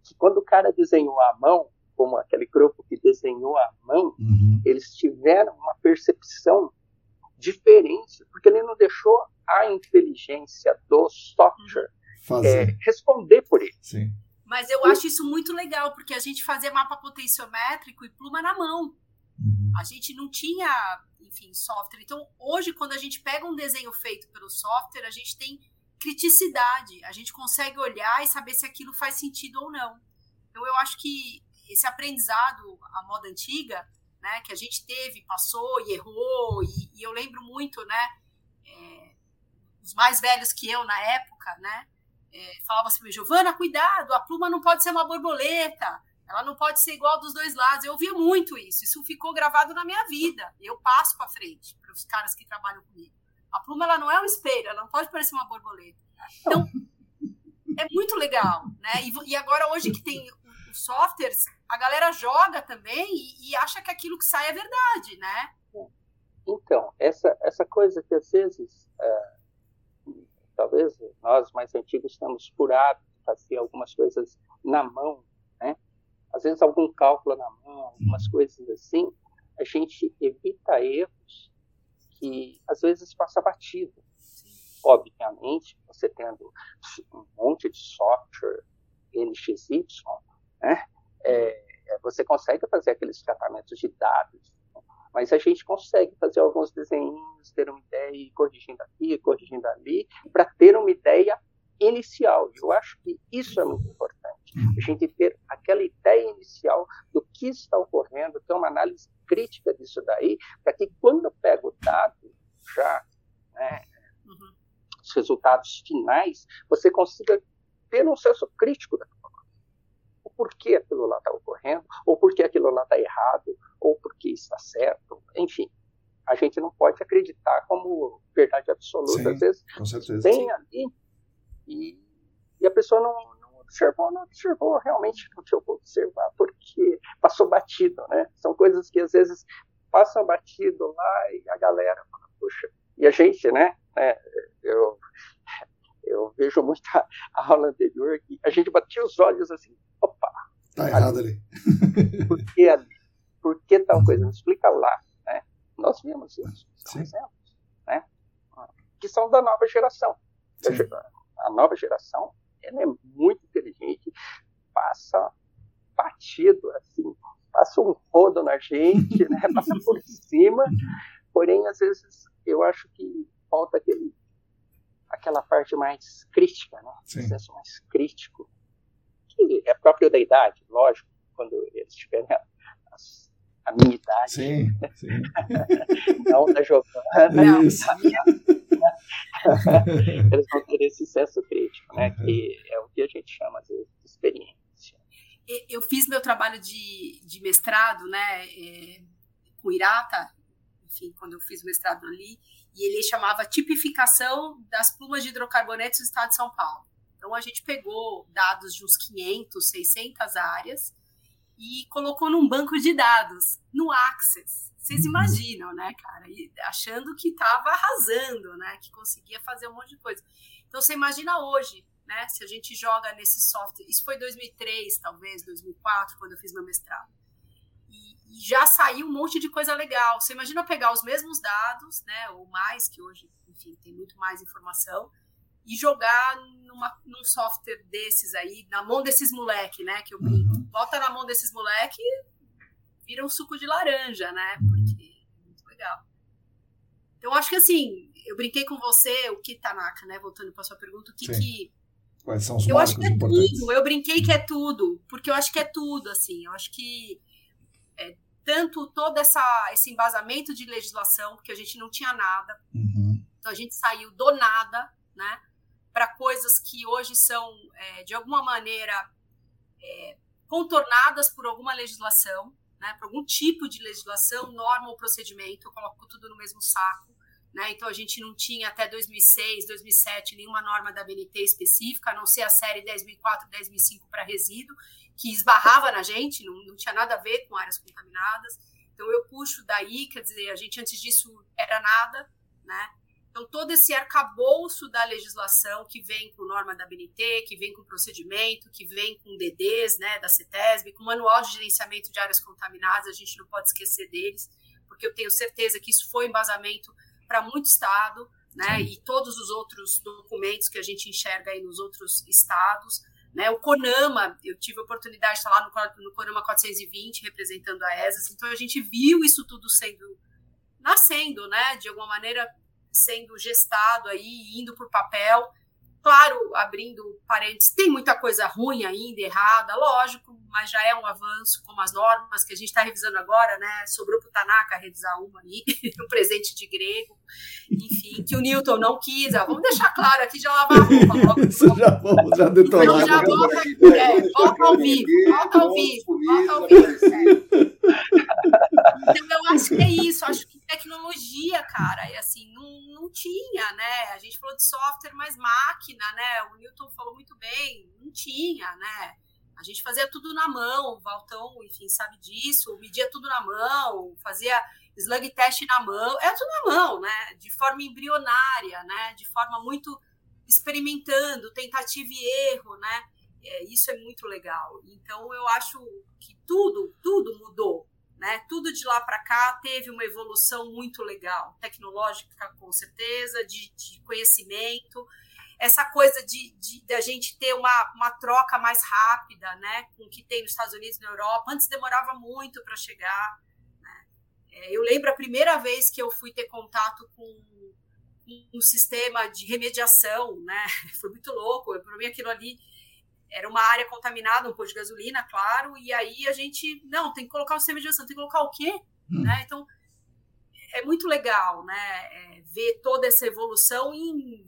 que quando o cara desenhou à mão, como aquele grupo que desenhou à mão, uhum. eles tiveram uma percepção diferente, porque ele não deixou a inteligência do software é, responder por ele. Sim. Mas eu acho isso muito legal, porque a gente fazia mapa potenciométrico e pluma na mão. Uhum. A gente não tinha, enfim, software. Então, hoje, quando a gente pega um desenho feito pelo software, a gente tem criticidade. A gente consegue olhar e saber se aquilo faz sentido ou não. Então, eu acho que esse aprendizado, a moda antiga, né, que a gente teve, passou e errou, e, e eu lembro muito, né, é, os mais velhos que eu na época, né, é, falavam assim, Giovana, cuidado, a pluma não pode ser uma borboleta, ela não pode ser igual dos dois lados. Eu ouvia muito isso, isso ficou gravado na minha vida. Eu passo para frente para os caras que trabalham comigo. A pluma ela não é um espelho, ela não pode parecer uma borboleta. Então, é muito legal, né? E, e agora, hoje que tem os softwares, a galera joga também e, e, acha que aquilo que sai é verdade, né? Então, essa, essa coisa que às vezes, é, talvez nós mais antigos temos por hábito fazer algumas coisas na mão, né? Às vezes algum cálculo na mão, algumas coisas assim, a gente evita erros que às vezes passa batido. Obviamente, você tendo um monte de software NXY, né, é, você consegue fazer aqueles tratamentos de dados, mas a gente consegue fazer alguns desenhos, ter uma ideia e corrigindo aqui, corrigindo ali, para ter uma ideia inicial. Eu acho que isso é muito importante. A gente ter aquela ideia inicial do que está ocorrendo, ter uma análise crítica disso daí, para que quando pega o dado já, né, uhum. os resultados finais, você consiga ter um senso crítico daquilo lá. O porquê aquilo lá está ocorrendo, ou porquê aquilo lá está errado, ou porquê está certo, enfim. a gente não pode acreditar como verdade absoluta. Sim, Às vezes com certeza. tem ali e, e a pessoa não, não, observou, não observou, realmente não tinha que observar, porque passou batido, né? São coisas que às vezes passam batido lá e a galera fala, puxa, e a gente, né? né eu, eu vejo muito a, a [LAUGHS] aula anterior que a gente batia os olhos assim. Tá errado ali. [LAUGHS] Por que ali? Por que tal coisa? Explica lá, né? Nós vimos isso, são exemplos, né? Que são da nova geração. Sim. A nova geração, ela é muito inteligente, passa batido, assim, passa um rodo na gente, né? [LAUGHS] Passa por cima, porém, às vezes, eu acho que falta aquele aquela parte mais crítica, né? Sim. O senso mais crítico, que é próprio da idade, lógico, quando eles tiverem a, a minha idade. Sim, sim. [LAUGHS] Não da Giovana. Isso. [LAUGHS] eles vão ter esse senso crítico, né? Uhum. Que é o que a gente chama, de experiência. Eu fiz meu trabalho de, de mestrado, né? É, com Irata, enfim, quando eu fiz o mestrado ali, e ele chamava tipificação das plumas de hidrocarbonetos do estado de São Paulo. Então a gente pegou dados de uns 500, 600 áreas e colocou num banco de dados, no Access. Vocês uhum. imaginam, né, cara? E achando que estava arrasando, né? Que conseguia fazer um monte de coisa. Então você imagina hoje, né? Se a gente joga nesse software. Isso foi 2003, talvez, 2004, quando eu fiz meu mestrado e já saiu um monte de coisa legal. Você imagina pegar os mesmos dados, né, ou mais, que hoje, enfim, tem muito mais informação, e jogar numa, num software desses aí, na mão desses moleque, né, que eu brinco. Uhum. Bota na mão desses moleque, vira um suco de laranja, né, uhum. porque é muito legal. Então, acho que assim, eu brinquei com você, o que Tanaka, né, voltando para sua pergunta, o que que... Quais são os eu acho que é tudo, eu brinquei que é tudo, porque eu acho que é tudo, assim, eu acho que é, tanto todo essa, esse embasamento de legislação, porque a gente não tinha nada. Uhum. Então a gente saiu do nada, né? Para coisas que hoje são, é, de alguma maneira, é, contornadas por alguma legislação, né? Por algum tipo de legislação, norma ou procedimento. Eu coloco tudo no mesmo saco. Né? Então a gente não tinha até 2006, 2007 nenhuma norma da BNT específica, a não ser a série 10.004 e 10.005 para resíduo que esbarrava na gente, não, não tinha nada a ver com áreas contaminadas. Então eu puxo daí, quer dizer, a gente antes disso era nada, né? Então todo esse arcabouço da legislação que vem com norma da BNT, que vem com procedimento, que vem com DDs, né, da CETESB, com manual de gerenciamento de áreas contaminadas, a gente não pode esquecer deles, porque eu tenho certeza que isso foi embasamento para muito estado, né, e todos os outros documentos que a gente enxerga aí nos outros estados. Né? O CONAMA, eu tive a oportunidade de estar lá no, no CONAMA 420, representando a ESAS, então a gente viu isso tudo sendo, nascendo, né? de alguma maneira sendo gestado aí, indo por papel, Claro, abrindo parênteses, tem muita coisa ruim ainda, errada, lógico, mas já é um avanço, como as normas que a gente está revisando agora, né? Sobrou para o Tanaka revisar uma aí, [LAUGHS] um presente de grego, enfim, que o Newton não quis. Ó, vamos deixar claro aqui, já lavar a roupa logo. [LAUGHS] já vamos, já detonar. Então já volta, é, volta ao vivo, volta ao vivo, volta ao vivo. É. Então eu acho que é isso, acho que tecnologia, cara, e assim, não, não tinha, né? A gente falou de software, mas máquina, né? O Newton falou muito bem, não tinha, né? A gente fazia tudo na mão, o Valtão, enfim, sabe disso, media tudo na mão, fazia slug test na mão, é tudo na mão, né? De forma embrionária, né? De forma muito experimentando, tentativa e erro, né? É, isso é muito legal. Então eu acho que tudo, tudo mudou, né? Tudo de lá para cá teve uma evolução muito legal, tecnológica com certeza, de, de conhecimento, essa coisa de, de, de, a gente ter uma, uma troca mais rápida, né, com o que tem nos Estados Unidos e na Europa. Antes demorava muito para chegar. Né? É, eu lembro a primeira vez que eu fui ter contato com um sistema de remediação, né? [LAUGHS] Foi muito louco. Para mim aquilo ali era uma área contaminada, um posto de gasolina, claro, e aí a gente, não, tem que colocar o sistema de gestão, tem que colocar o quê? Hum. Né? Então, é muito legal, né, é, ver toda essa evolução em,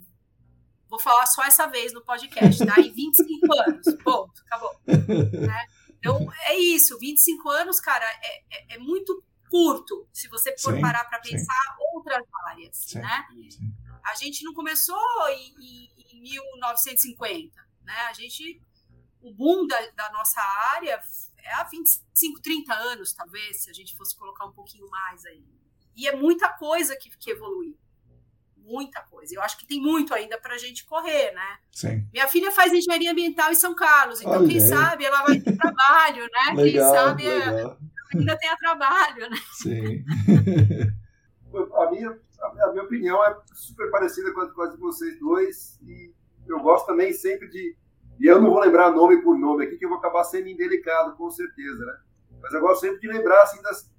vou falar só essa vez no podcast, tá? Em 25 [LAUGHS] anos, ponto, acabou. Né? Então, é isso, 25 anos, cara, é, é, é muito curto, se você for sim, parar para pensar sim. outras áreas, sim, né? A gente não começou em, em, em 1950, né? A gente, o boom da, da nossa área é há 25, 30 anos, talvez, se a gente fosse colocar um pouquinho mais aí. E é muita coisa que, que evolui muita coisa. Eu acho que tem muito ainda para a gente correr, né? Sim. Minha filha faz engenharia ambiental em São Carlos, então Olha quem aí. sabe ela vai ter trabalho, né? [LAUGHS] legal, quem sabe legal. ainda tenha trabalho, né? Sim. a, minha, a minha opinião é super parecida com a de vocês dois e eu gosto também sempre de e eu não vou lembrar nome por nome aqui, que eu vou acabar sendo indelicado, com certeza, né? Mas eu gosto sempre de lembrar, assim, das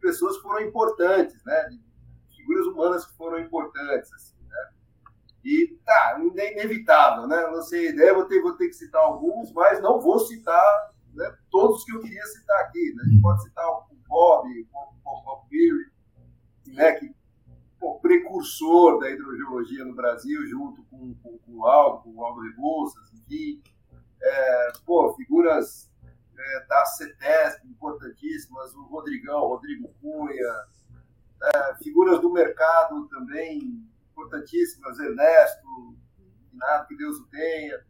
pessoas que foram importantes, né? figuras humanas que foram importantes. Assim, né? E tá, é inevitável, né? Não sei ideia, vou ter, vou ter que citar alguns, mas não vou citar né, todos que eu queria citar aqui. Né? A gente pode citar o Bob, o Bob Peary, né, que o precursor da hidrogeologia no Brasil, junto com, com, com o Aldo, com o Aldo Rebouças, enfim. É, pô, figuras é, da CETESP importantíssimas, o Rodrigão, Rodrigo Cunha, é, figuras do mercado também importantíssimas, Ernesto, nada que Deus o tenha.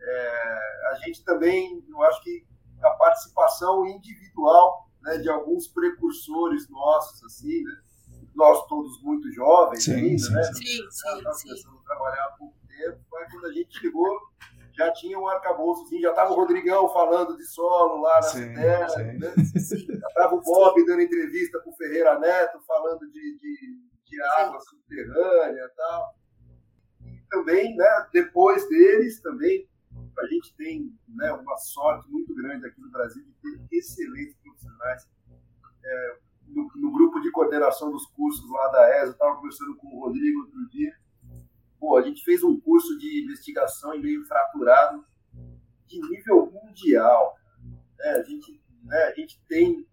É, a gente também, eu acho que a participação individual né, de alguns precursores nossos, assim, né? Nós todos muito jovens sim, ainda, sim, né? Sim, sim, começando a trabalhar há pouco tempo, mas quando a gente chegou, já tinha um arcabouçozinho, já estava o Rodrigão falando de solo lá na sim, terra, sim. Né? já estava o Bob dando entrevista com o Ferreira Neto, falando de, de, de água subterrânea e tal. E também, né, depois deles, também, a gente tem né, uma sorte muito grande aqui no Brasil de ter excelentes profissionais. É, no, no, grupo de coordenação dos cursos lá da ESA, eu estava conversando com o Rodrigo outro dia, Pô, a gente fez um curso de investigação em meio fraturado de nível mundial. Né? A, gente, né, a gente tem.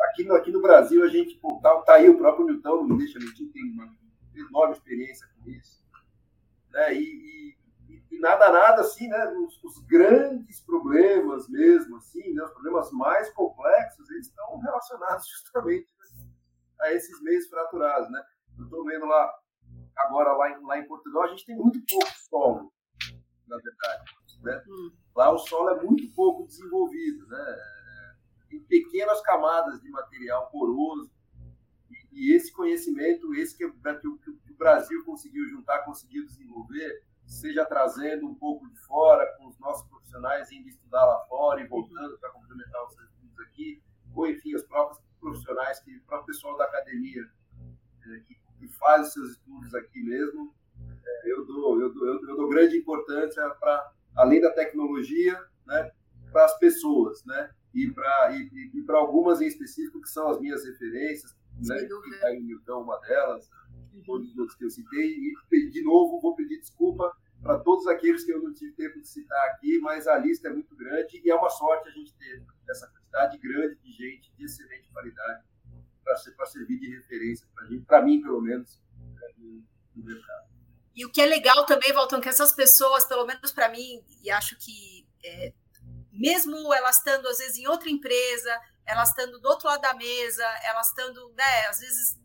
Aqui no, aqui no Brasil, a gente. Pô, tá, tá aí o próprio Newton, não me deixa mentir, tem uma enorme experiência com isso. Né? E, e, e nada, nada assim, né? Os, os, grandes problemas mesmo, assim, né? os problemas mais complexos, eles estão relacionados [LAUGHS] justamente a esses meios fraturados, né? Eu estou vendo lá agora lá em, lá em Portugal, a gente tem muito pouco solo, na verdade. Né? Hum. Lá o solo é muito pouco desenvolvido, né? em pequenas camadas de material poroso. E, esse conhecimento, esse que, né, que, o Brasil conseguiu juntar, conseguiu desenvolver, seja trazendo um pouco de fora, com os nossos profissionais indo estudar lá fora e voltando para complementar os seus estudos aqui, ou enfim, os próprios profissionais, que, o próprio pessoal da academia, é, que que faz os seus estudos aqui mesmo, eu, dou, eu, dou, eu dou grande importância para, além da tecnologia, né, para as pessoas, né, e para e, e para algumas em específico que são as minhas referências, né, que em Newton, uma delas, todos os outros que eu citei, e de novo vou pedir desculpa para todos aqueles que eu não tive tempo de citar aqui, mas a lista é muito grande e é uma sorte a gente ter essa quantidade grande de gente de excelente qualidade para servir de referência para gente, para mim, pelo menos, no, no mercado. E o que é legal também, Valtão, que essas pessoas, pelo menos para mim, e acho que é, mesmo elas estando às vezes em outra empresa, elas estando do outro lado da mesa, elas estando, né, às vezes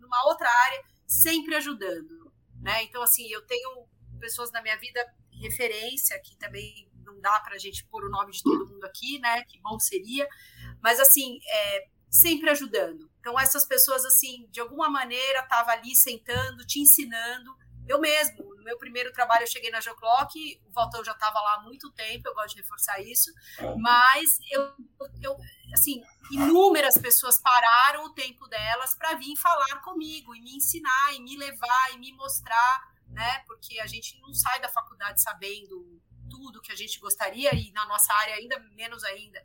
numa outra área, sempre ajudando, né? Então assim, eu tenho pessoas na minha vida referência que também não dá para a gente pôr o nome de todo mundo aqui, né? Que bom seria, mas assim, é, sempre ajudando. Então, essas pessoas, assim, de alguma maneira, estavam ali sentando, te ensinando. Eu mesmo, no meu primeiro trabalho, eu cheguei na Geoclock, o Valtão já estava lá há muito tempo, eu gosto de reforçar isso, mas eu, eu assim, inúmeras pessoas pararam o tempo delas para vir falar comigo e me ensinar, e me levar, e me mostrar, né? Porque a gente não sai da faculdade sabendo tudo que a gente gostaria, e na nossa área ainda menos ainda.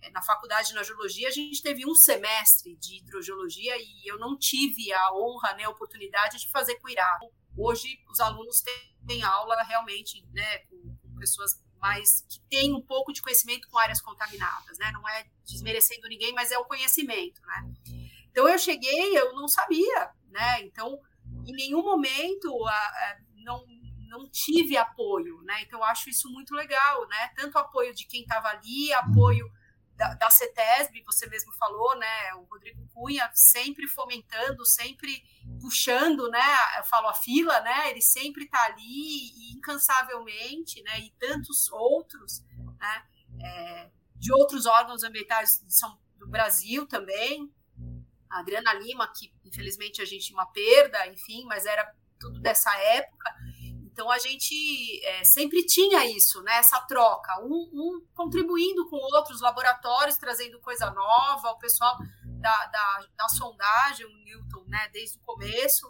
É, na faculdade na geologia, a gente teve um semestre de hidrogeologia e eu não tive a honra, né, a oportunidade de fazer cuidar. Hoje, os alunos têm aula realmente né, com, pessoas mais que têm um pouco de conhecimento com áreas contaminadas, né? Não é desmerecendo ninguém, mas é o conhecimento, né? Então eu cheguei, eu não sabia, né? Então, em nenhum momento a, a, não não tive apoio, né? Então eu acho isso muito legal, né? Tanto apoio de quem estava ali, apoio da, da CETESB, você mesmo falou, né? O Rodrigo Cunha sempre fomentando, sempre puxando, né? Eu falo a fila, né? Ele sempre está ali incansavelmente, né? E tantos outros, né? É, de outros órgãos ambientais São, do Brasil também. A Adriana Lima, que infelizmente a gente tinha uma perda, enfim, mas era tudo dessa época. Então a gente é, sempre tinha isso, né? Essa troca, um, um, contribuindo com outros laboratórios, trazendo coisa nova, o pessoal da, da, da sondagem, o Newton, né? Desde o começo,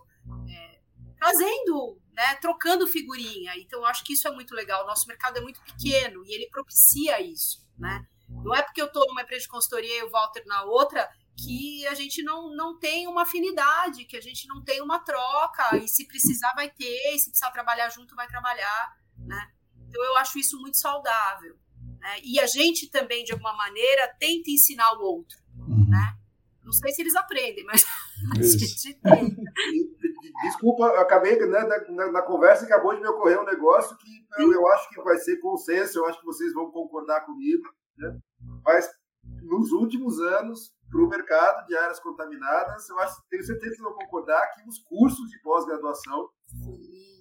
é, trazendo, né? Trocando figurinha. Então eu acho que isso é muito legal. O nosso mercado é muito pequeno e ele propicia isso, né? Não é porque eu estou numa empresa de consultoria e o Walter na outra que a gente não, não tem uma afinidade, que a gente não tem uma troca, e se precisar vai ter, e se precisar trabalhar junto vai trabalhar, né? Então eu acho isso muito saudável. Né? E a gente também, de alguma maneira, tenta ensinar o outro, uhum. né? Não sei se eles aprendem, mas [LAUGHS] a gente tenta. Desculpa, acabei né, na, na, conversa acabou de me ocorrer um negócio que eu, eu, acho que vai ser consenso, eu acho que vocês vão concordar comigo, né? Mas nos últimos anos, para o mercado de áreas contaminadas, eu acho, tenho certeza que vão concordar que os cursos de pós-graduação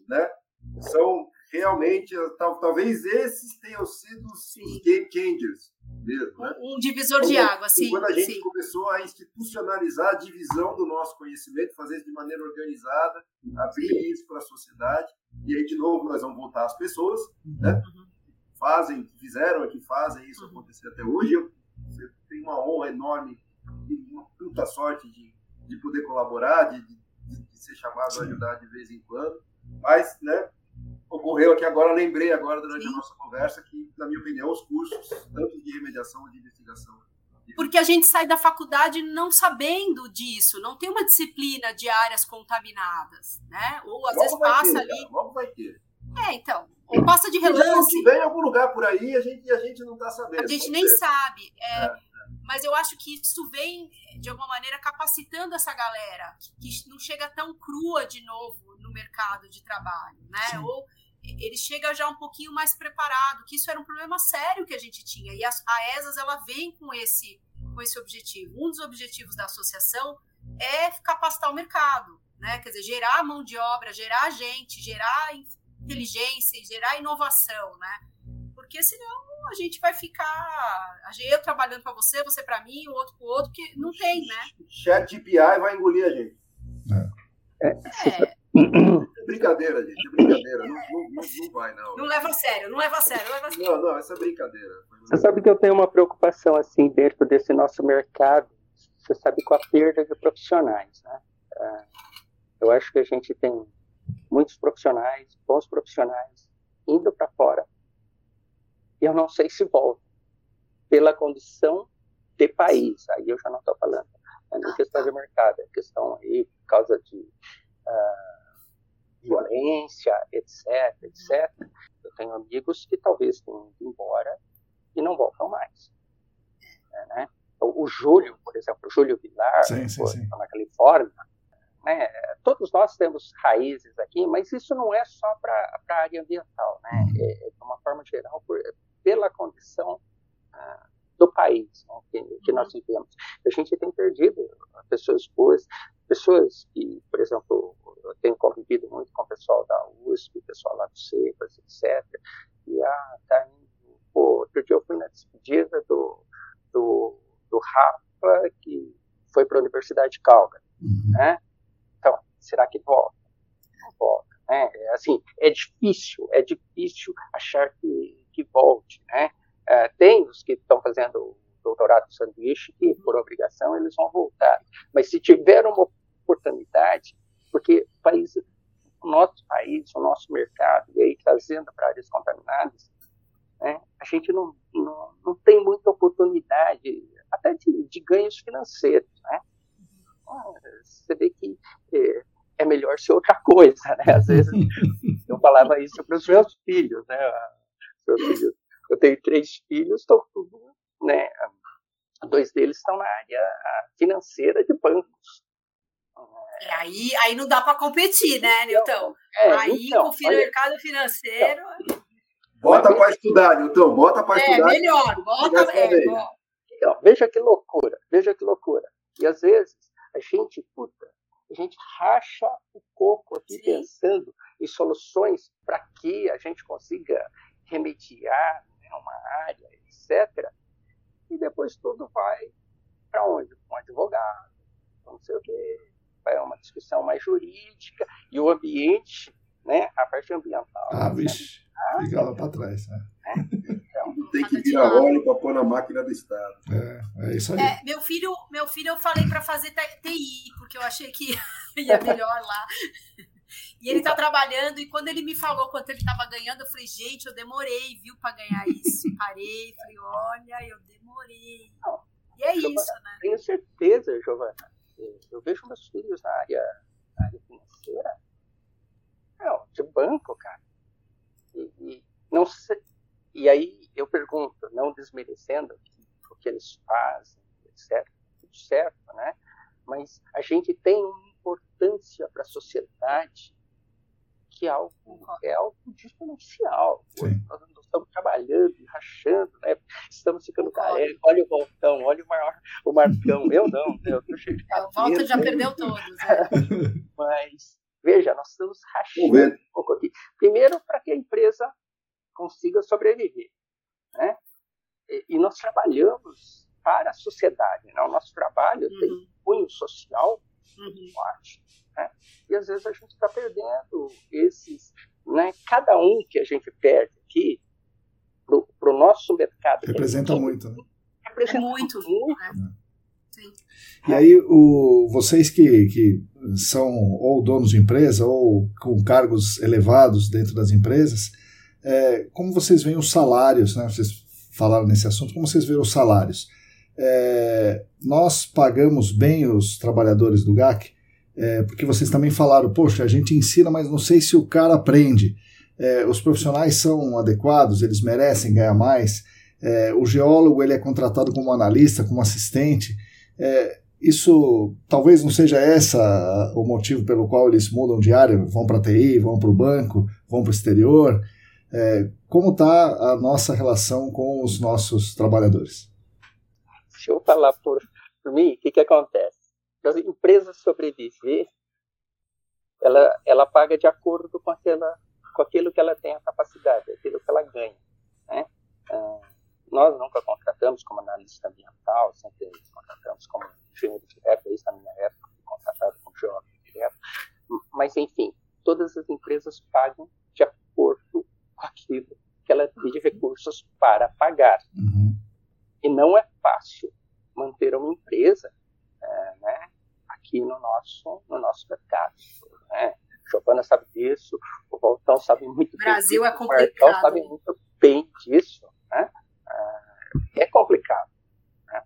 né, são realmente, tal, talvez esses tenham sido os game changers mesmo. Né? Um divisor de água, sim. Quando a gente sim. começou a institucionalizar a divisão do nosso conhecimento, fazer isso de maneira organizada, abrir sim. isso para a sociedade, e aí, de novo, nós vamos voltar às pessoas, né? Uhum. Fazem, fizeram e que fazem isso uhum. acontecer até hoje. Eu, eu tenho uma honra enorme uma puta sorte de, de poder colaborar, de, de, de ser chamado Sim. a ajudar de vez em quando. Mas, né, ocorreu aqui agora, lembrei agora durante Sim. a nossa conversa que, na minha opinião, os cursos, tanto de remediação como de investigação, porque a gente sai da faculdade não sabendo disso, não tem uma disciplina de áreas contaminadas, né? Ou às logo vezes passa ter, ali. Cara, logo vai ter. É, então. Ou passa de relance. Se tiver em algum lugar por aí, a gente, a gente não está sabendo. A gente nem ser. sabe. É, é mas eu acho que isso vem, de alguma maneira, capacitando essa galera, que não chega tão crua de novo no mercado de trabalho, né? Sim. Ou ele chega já um pouquinho mais preparado, que isso era um problema sério que a gente tinha. E a, a ESAS, ela vem com esse, com esse objetivo. Um dos objetivos da associação é capacitar o mercado, né? Quer dizer, gerar mão de obra, gerar gente, gerar inteligência, gerar inovação, né? Porque senão a gente vai ficar. Eu trabalhando para você, você para mim, o outro para o outro, que não tem, né? Chat GPI vai engolir a gente. É. é. é brincadeira, gente, é brincadeira. Não, não, não, vai, não. Não leva a sério, não leva a sério, não leva a sério. Não, não, essa é brincadeira. Você sabe que eu tenho uma preocupação assim dentro desse nosso mercado. Você sabe com a perda de profissionais, né? É, eu acho que a gente tem muitos profissionais, bons profissionais, indo para fora eu não sei se volta pela condição de país. Aí eu já não estou falando é questão de mercado, é questão aí por causa de uh, violência, etc, etc. Eu tenho amigos que talvez tenham ido embora e não voltam mais. É, né? O, o Júlio, por exemplo, o Júlio Vilar, sim, sim, sim. na Califórnia, né? Todos nós temos raízes aqui, mas isso não é só para a área ambiental, né? Uhum. É, é, de uma forma geral, por, pela condição ah, do país né, que, que, nós vivemos. A gente tem perdido pessoas boas, pessoas que, por exemplo, eu tenho convivido muito com o pessoal da USP, pessoal lá do CEPAS, etc. E ah, tá indo, pô, outro dia eu fui na despedida do, do, do Rafa, que foi para a Universidade de Calgary, uhum. né? Então, será que volta? Não volta, né? É, assim, é difícil, é difícil achar que que volte, né? É, tem os que estão fazendo doutorado de sanduíche que, por obrigação, eles vão voltar. Mas se tiver uma oportunidade, porque o país, o nosso país, o nosso mercado, e aí trazendo para áreas contaminadas, né, a gente não, não, não tem muita oportunidade, até de, de ganhos financeiros, né? Você vê que é, é melhor ser outra coisa, né? Às vezes [LAUGHS] eu falava isso para os meus filhos, né? Eu tenho três filhos, estão tudo, né? Dois deles estão na área financeira de bancos. E aí, aí não dá para competir, né, Nilton? É, aí então, com o mercado financeiro. Então, bota para estudar, Nilton, bota para é, estudar. É, melhor, bota. É, ó, veja que loucura, veja que loucura. E às vezes a gente, puta, a gente racha o coco aqui Sim. pensando em soluções para que a gente consiga remediar né, uma área, etc. E depois tudo vai para onde? Um advogado, não sei o quê, vai uma discussão mais jurídica e o ambiente, né, a parte ambiental. Ah, vixe, fica lá para trás. Né? É. Então, [LAUGHS] tem que virar óleo para pôr na máquina do Estado. É, é isso aí. É, meu, filho, meu filho eu falei para fazer TI, porque eu achei que [LAUGHS] ia melhor lá. E ele está trabalhando, e quando ele me falou quanto ele estava ganhando, eu falei, gente, eu demorei, viu, para ganhar isso. [LAUGHS] Parei, falei, olha, eu demorei. E é Giovana, isso, né? Tenho certeza, Giovana. Eu vejo meus filhos na área, na área financeira. Não, de banco, cara. E, e, não sei, e aí eu pergunto, não desmerecendo o que eles fazem, etc. Tudo certo, né? Mas a gente tem uma importância para a sociedade que é algo, é algo exponencial. Nós estamos trabalhando, rachando, né? estamos ficando carecas. Olha o Voltão, olha o, maior, o Marcão. Eu não, eu estou cheio de cabelo. [LAUGHS] O Volta já perdeu todos. Né? [LAUGHS] Mas, veja, nós estamos rachando um pouco aqui. Primeiro, para que a empresa consiga sobreviver. Né? E, e nós trabalhamos para a sociedade. Né? O nosso trabalho uhum. tem cunho social uhum. forte. Né? E às vezes a gente está perdendo esses. Né? Cada um que a gente perde aqui, para o nosso mercado. Representa muito, né? Representa muito. muito. Né? E aí, o, vocês que, que são ou donos de empresa ou com cargos elevados dentro das empresas, é, como vocês veem os salários, né? Vocês falaram nesse assunto, como vocês veem os salários? É, nós pagamos bem os trabalhadores do GAC, é, porque vocês também falaram, poxa, a gente ensina, mas não sei se o cara aprende. É, os profissionais são adequados, eles merecem ganhar mais. É, o geólogo ele é contratado como analista, como assistente. É, isso talvez não seja essa o motivo pelo qual eles mudam de área, vão para a TI, vão para o banco, vão para o exterior. É, como está a nossa relação com os nossos trabalhadores? Deixa eu falar por, por mim, o que, que acontece? As empresas sobreviver, ela, ela paga de acordo com, aquela, com aquilo que ela tem a capacidade, aquilo que ela ganha. Né? Ah, nós nunca contratamos como analista ambiental, sempre contratamos como engenheiro direto, isso na minha época, contratado como geólogo direto. Mas, enfim, todas as empresas pagam de acordo aquilo que ela tem de recursos para pagar. Uhum. E não é fácil manter uma empresa é, né, aqui no nosso, no nosso mercado. Né? Giovana sabe disso, o Voltão sabe muito Brasil bem. Brasil é complicado. O sabe muito bem disso. Né? É, é complicado. Né?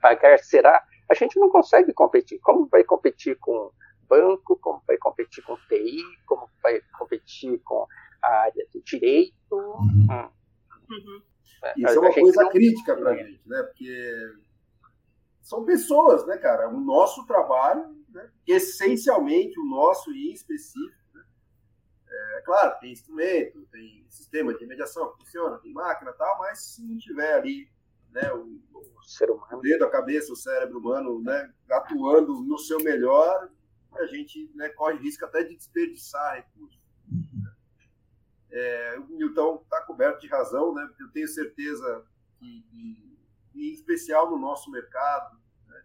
Pagar será. A gente não consegue competir. Como vai competir com banco, como vai competir com TI, como vai competir com a área do direito. Uhum. Hum. Uhum. É, Isso é uma coisa não... crítica para a gente, né? Porque são pessoas, né, cara? O nosso trabalho, né? essencialmente o nosso e em específico. Né? É claro, tem instrumento, tem sistema de mediação que funciona, tem máquina e tal, mas se não tiver ali né, o, o, ser humano. o dedo, a cabeça, o cérebro humano né, atuando no seu melhor, a gente né, corre risco até de desperdiçar recursos. É, o Newton está coberto de razão, né? Eu tenho certeza que, que em especial no nosso mercado, né?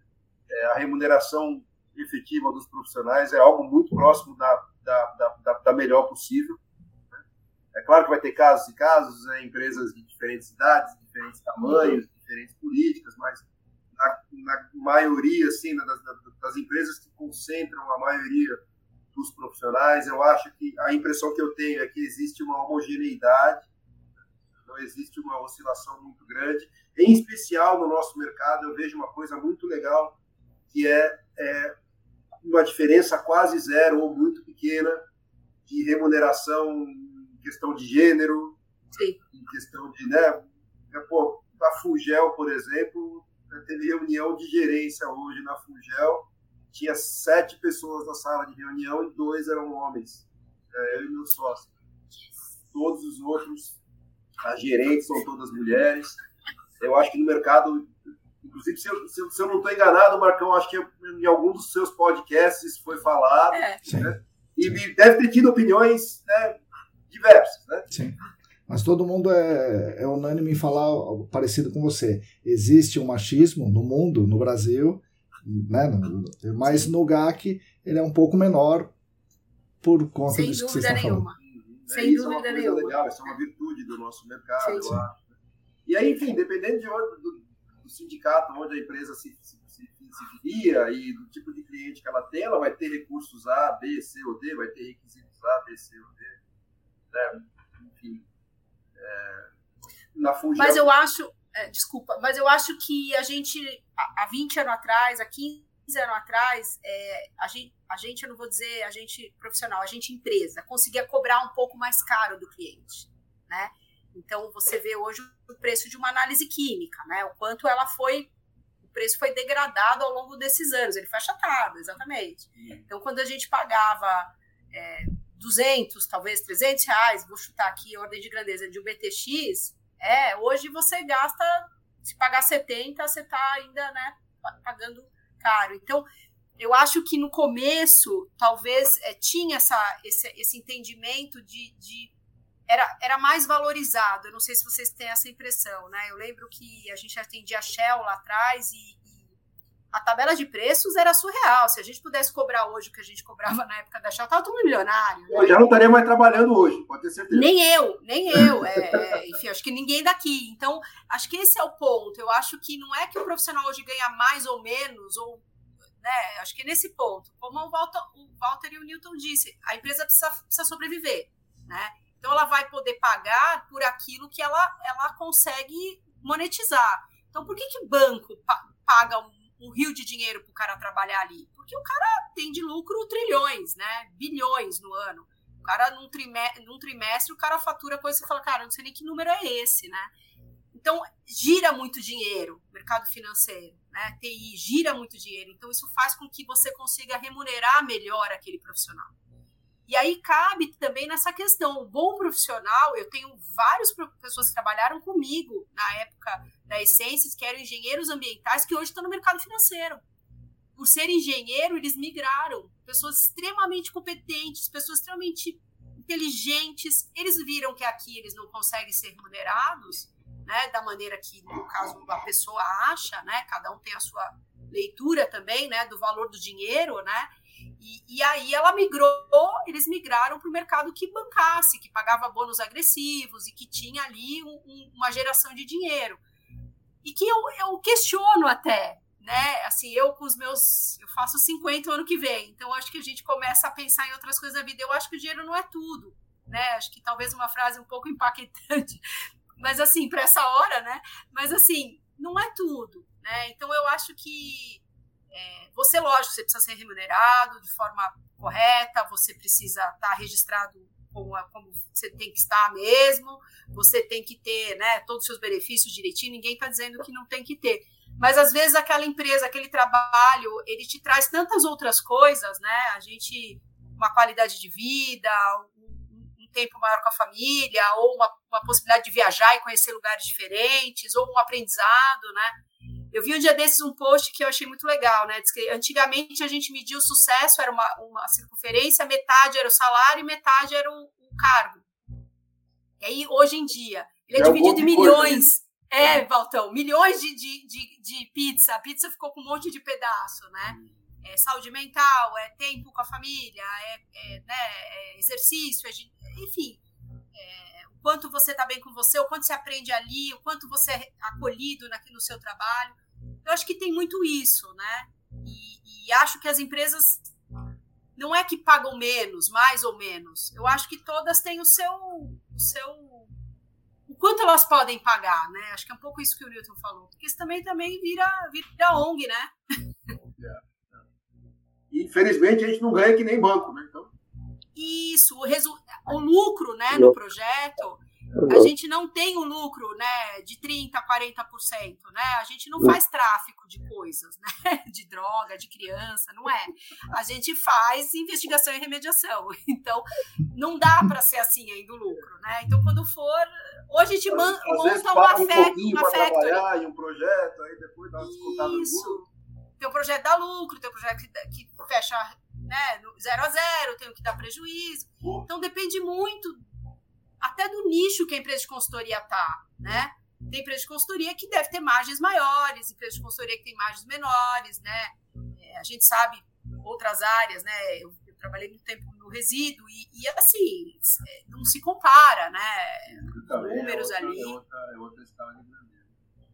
é, a remuneração efetiva dos profissionais é algo muito próximo da, da, da, da melhor possível. Né? É claro que vai ter casos e casos, né? empresas de diferentes idades, diferentes tamanhos, diferentes políticas, mas na, na maioria, assim, das, das empresas que concentram a maioria dos profissionais. Eu acho que a impressão que eu tenho é que existe uma homogeneidade, não existe uma oscilação muito grande. Em especial no nosso mercado, eu vejo uma coisa muito legal, que é, é uma diferença quase zero ou muito pequena de remuneração em questão de gênero, Sim. em questão de. Né, pô, a Fugel, por exemplo, teve reunião de gerência hoje na Fugel tinha sete pessoas na sala de reunião e dois eram homens, é, eu e meu sócio. Todos os outros, as gerentes são todas mulheres. Eu acho que no mercado Inclusive, se eu, se eu, se eu não estou enganado, Marcão, acho que em algum dos seus podcasts foi falado. É. Né? E deve ter tido opiniões né, diversas. Né? Sim. Mas todo mundo é, é unânime em falar parecido com você. Existe um machismo no mundo, no Brasil, né? mas no GAC ele é um pouco menor por conta Sem disso que você está nenhuma. falando. Sem isso dúvida é uma coisa legal, isso é uma virtude do nosso mercado, sim, sim. eu acho. E aí, enfim, dependendo de onde, do, do sindicato, onde a empresa se, se, se, se vira e do tipo de cliente que ela tem, ela vai ter recursos A, B, C ou D, vai ter requisitos A, B, C ou D. Né? Enfim. É, na Fuji, mas eu acho, é, desculpa, mas eu acho que a gente, há 20 anos atrás, há 15 anos atrás, é, a, gente, a gente, eu não vou dizer a gente profissional, a gente empresa, conseguia cobrar um pouco mais caro do cliente, né? Então, você vê hoje o preço de uma análise química, né? O quanto ela foi, o preço foi degradado ao longo desses anos, ele foi achatado, exatamente. Então, quando a gente pagava é, 200, talvez 300 reais, vou chutar aqui a ordem de grandeza de um BTX, é, hoje você gasta, se pagar 70, você está ainda, né, pagando caro. Então, eu acho que no começo, talvez, é, tinha essa, esse, esse entendimento de, de era, era mais valorizado. Eu não sei se vocês têm essa impressão, né? Eu lembro que a gente atendia a Shell lá atrás e, a tabela de preços era surreal. Se a gente pudesse cobrar hoje o que a gente cobrava na época da Shell, tava todo milionário. Né? Eu já não estaria mais trabalhando hoje, pode ter certeza. Nem eu, nem eu. É, é, enfim, acho que ninguém daqui. Então, acho que esse é o ponto. Eu acho que não é que o profissional hoje ganha mais ou menos, ou né? Acho que é nesse ponto. Como o Walter, o Walter e o Newton disse, a empresa precisa, precisa sobreviver, né? Então ela vai poder pagar por aquilo que ela, ela consegue monetizar. Então por que que banco paga um, um rio de dinheiro para o cara trabalhar ali? Porque o cara tem de lucro trilhões, né? Bilhões no ano. O cara, num trimestre, num trimestre o cara fatura coisa e fala, cara, não sei nem que número é esse, né? Então, gira muito dinheiro, mercado financeiro, né? TI, gira muito dinheiro. Então, isso faz com que você consiga remunerar melhor aquele profissional. E aí cabe também nessa questão. O bom profissional, eu tenho várias pessoas que trabalharam comigo na época da Essências, que eram engenheiros ambientais, que hoje estão no mercado financeiro. Por ser engenheiro, eles migraram. Pessoas extremamente competentes, pessoas extremamente inteligentes. Eles viram que aqui eles não conseguem ser remunerados, né, da maneira que, no caso, a pessoa acha, né? Cada um tem a sua leitura também, né, do valor do dinheiro, né? E, e aí ela migrou, eles migraram para o mercado que bancasse, que pagava bônus agressivos e que tinha ali um, um, uma geração de dinheiro. E que eu, eu questiono até, né? Assim, eu com os meus. Eu faço 50 ano que vem, então acho que a gente começa a pensar em outras coisas da vida. Eu acho que o dinheiro não é tudo, né? Acho que talvez uma frase um pouco impactante, [LAUGHS] mas assim, para essa hora, né? Mas assim, não é tudo, né? Então eu acho que é, você, lógico, você precisa ser remunerado de forma correta, você precisa estar registrado como, como você tem que estar mesmo, você tem que ter né, todos os seus benefícios direitinho, ninguém está dizendo que não tem que ter. Mas às vezes aquela empresa, aquele trabalho, ele te traz tantas outras coisas, né? A gente, uma qualidade de vida, um, um tempo maior com a família, ou uma, uma possibilidade de viajar e conhecer lugares diferentes, ou um aprendizado, né? Eu vi um dia desses um post que eu achei muito legal, né? Diz que antigamente a gente media o sucesso, era uma, uma circunferência, metade era o salário e metade era o, o cargo. E aí, hoje em dia, ele é, é dividido em milhões. Né? É, Valtão, milhões de, de, de, de, pizza. A pizza ficou com um monte de pedaço, né? É saúde mental, é tempo com a família, é, é, né, é exercício, é, enfim. É, o quanto você está bem com você, o quanto você aprende ali, o quanto você é acolhido aqui no seu trabalho. Eu acho que tem muito isso, né? E, e acho que as empresas não é que pagam menos, mais ou menos. Eu acho que todas têm o seu, o seu, o quanto elas podem pagar, né? Acho que é um pouco isso que o Newton falou, porque isso também também vira, vira ONG, né? [LAUGHS] Infelizmente a gente não ganha que nem banco, né? Então... Isso, o, resu... o lucro, né, no projeto a gente não tem o lucro né, de 30%, 40%, né? A gente não faz tráfico de coisas, né? [LAUGHS] De droga, de criança, não é. A gente faz investigação e remediação. [LAUGHS] Então, não dá para ser assim ainda o lucro, né? Então, quando for. Hoje a gente monta uma, um factory. Uma factory. um projeto, aí depois descontada no Isso. Tem o projeto da lucro, tem o projeto que, que fecha né, zero a zero, tem o que dá prejuízo. Então depende muito até do nicho que a empresa de consultoria tá, né? Tem empresa de consultoria que deve ter margens maiores, empresa de consultoria que tem margens menores, né? É, a gente sabe outras áreas, né? Eu, eu, trabalhei muito tempo no resíduo e, e assim, é, não se compara, né? Números é outra, ali. É outra, é outra escala de grandeza.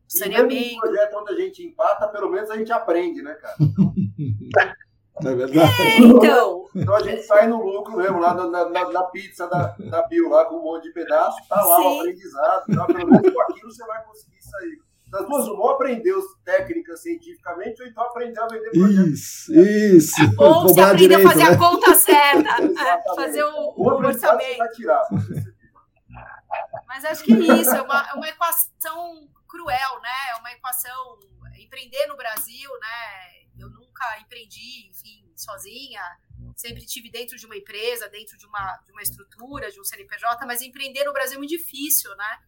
Saneamento. E projeto onde a gente empata, pelo menos a gente aprende, né, cara? Não [LAUGHS] é verdade? É, [LAUGHS] então. Então a gente sai no lucro mesmo, lá na, na, na pizza da, da Bill, lá com um monte de pedaço, tá lá Sim. o aprendizado. Tá? Pelo menos com aquilo você vai conseguir sair. Das duas, ou aprendeu técnicas cientificamente, ou então aprendeu a vender projeto. Isso, isso. Ou se Cobrar aprender a fazer né? a conta certa, é, fazer o, O você orçamento. tirar. Mas acho que é isso, é uma, é uma equação cruel, né? É uma equação. Empreender no Brasil, né? Nunca empreendi, enfim, sozinha. Sempre tive dentro de uma empresa, dentro de uma, de uma estrutura, de um CNPJ, mas empreender no Brasil é muito difícil, né?